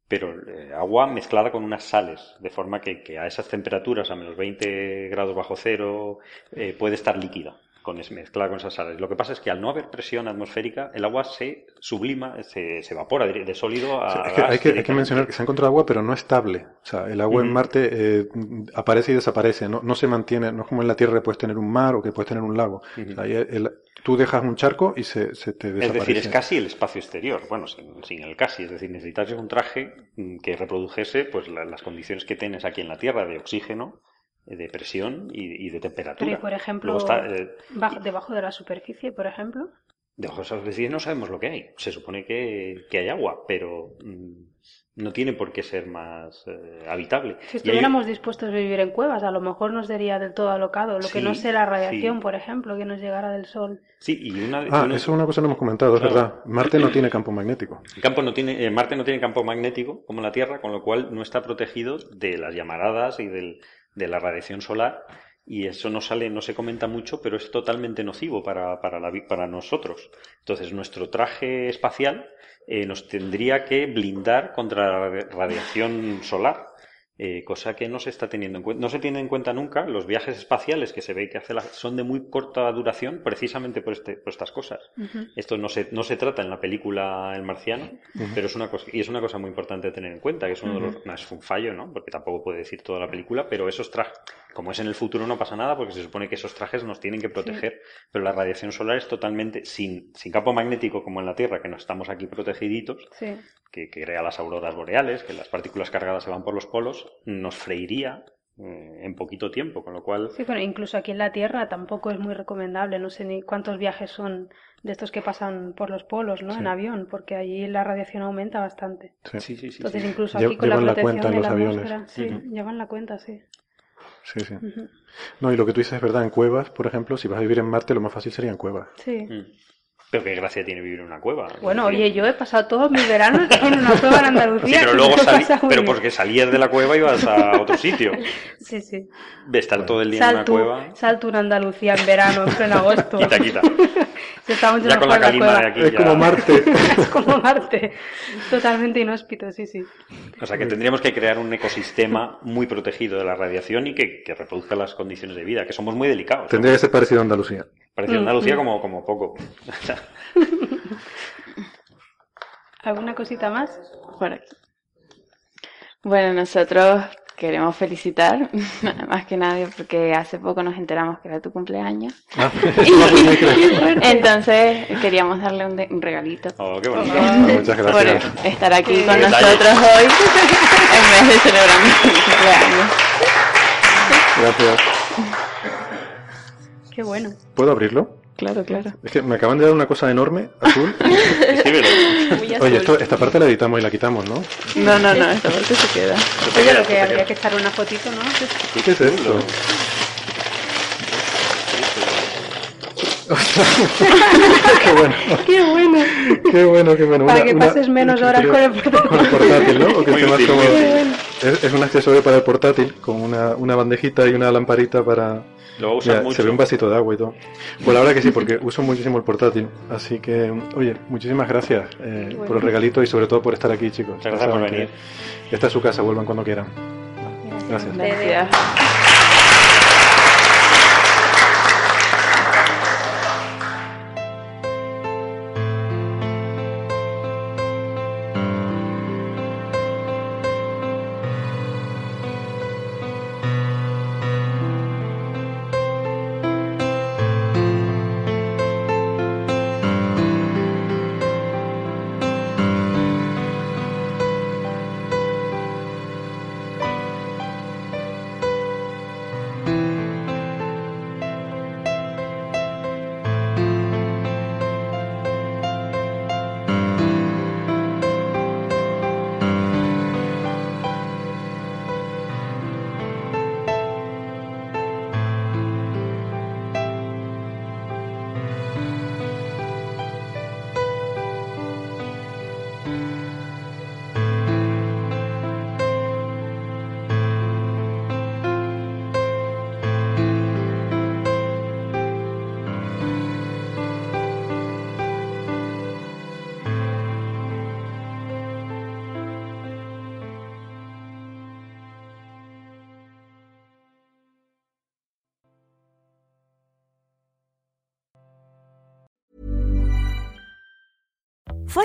pero eh, agua mezclada con unas sales, de forma que, que a esas temperaturas, a menos 20 grados bajo cero, eh, puede estar líquida, con es- mezclada con esas sales. Lo que pasa es que al no haber presión atmosférica, el agua se sublima, se, se evapora de, de sólido a es gas hay, que, hay que mencionar que se ha encontrado agua, pero no estable. O sea, el agua en. Marte eh, aparece y desaparece, no, no se mantiene, no es como en la Tierra que puedes tener un mar o que puedes tener un lago. O sea, ahí el- tú dejas un charco y se, se te Es desaparece. decir, es casi el espacio exterior, bueno, sin, sin el casi, es decir, necesitas un traje mm, que reprodujese pues la- las condiciones que tienes aquí en la Tierra de oxígeno, de presión y, y de temperatura. Pero por ejemplo, Luego está, eh, bajo- debajo de la superficie, por ejemplo. debajo de esa superficie no sabemos lo que hay. Se supone que, que hay agua, pero mm, no tiene por qué ser más eh, habitable. Si hay- estuviéramos dispuestos a vivir en cuevas, a lo mejor nos sería del todo alocado. Lo que no sé la radiación, sí. por ejemplo, que nos llegara del sol. Sí, y una, Ah, una- eso es una cosa que no hemos comentado, es verdad. Marte no tiene campo magnético. El campo no tiene, eh, Marte no tiene campo magnético como la Tierra, con lo cual no está protegido de las llamaradas y del- de la radiación solar. Y eso no sale, no se comenta mucho, pero es totalmente nocivo para, para, la para nosotros. Entonces, nuestro traje espacial eh, nos tendría que blindar contra la radi- radiación solar. Eh, cosa que no se está teniendo en cuenta. No se tiene en cuenta nunca los viajes espaciales que se ve que hace la- son de muy corta duración precisamente por, este, por estas cosas. Esto no se, no se trata en la película El Marciano, pero es una cosa, y es una cosa muy importante de tener en cuenta, que es uno de los, no es un fallo, ¿no? Porque tampoco puede decir toda la película, pero esos trajes, como es en el futuro no pasa nada, porque se supone que esos trajes nos tienen que proteger, pero la radiación solar es totalmente, sin, sin campo magnético como en la Tierra, que no estamos aquí protegiditos, Sí. que, que crea las auroras boreales, que las partículas cargadas se van por los polos, nos freiría eh, en poquito tiempo, con lo cual Sí, bueno, incluso aquí en la Tierra tampoco es muy recomendable. No sé ni cuántos viajes son de estos que pasan por los polos, ¿no? Sí. En avión, porque allí la radiación aumenta bastante. Sí, sí, sí, sí, Entonces, sí. incluso Lle- aquí con la llevan la protección cuenta en de los la aviones. atmósfera, sí, Ujú. llevan la cuenta, sí. sí, sí. Ujú. No, y lo que tú dices es verdad, en cuevas, por ejemplo, si vas a vivir en Marte, lo más fácil sería en cuevas. Sí. Mm. Pero qué gracia tiene vivir en una cueva. Bueno, oye, yo he pasado todos mis veranos en una cueva en Sí, Andalucía. pero luego salí, pero porque salías de la cueva y ibas a otro sitio. Sí, sí. Estar todo el día en una Salto, cueva. salto en Andalucía en verano, en pleno agosto. Quita, quita. Mucho Ya con la calima de aquí Es ya- como Marte. Es como Marte. Totalmente inhóspito, sí, sí. O sea que tendríamos que crear un ecosistema muy protegido de la radiación y que, que reproduzca las condiciones de vida, que somos muy delicados. Tendría que ser parecido a Andalucía. Parece Mm, Andalucía mm. como, como poco. ¿Alguna cosita más? Por aquí. Bueno, nosotros queremos felicitar, más que nadie, porque hace poco nos enteramos que era tu cumpleaños. Ah. Entonces queríamos darle un, de- un regalito. oh, qué bonito. Ah, muchas Por gracias. estar aquí con detalle. nosotros hoy, en vez de celebrar mi cumpleaños. Gracias. Qué bueno. ¿Puedo abrirlo? Claro, claro. Es que me acaban de dar una cosa enorme, azul. Escríbelo. Muy Oye, azul. esto, esta parte la editamos y la quitamos, ¿no? No, no, no, esta parte se queda. Oye, lo que habría que echar una fotito, ¿no? ¿Qué es esto? qué bueno, Qué bueno. qué bueno, qué bueno. Para Una- que una- pases menos horas con el portátil. Con el portátil, ¿no? O que esté más cómodo. útil. Es, es un accesorio para el portátil, con una, una bandejita y una lamparita para... Lo usas Mira, mucho. se ve un vasito de agua y todo. Pues la verdad que sí, porque uso muchísimo el portátil. Así que, oye, muchísimas gracias eh, por el regalito y sobre todo por estar aquí, chicos. Muchas gracias por venir. Esta es su casa, vuelvan cuando quieran. Gracias. Gracias.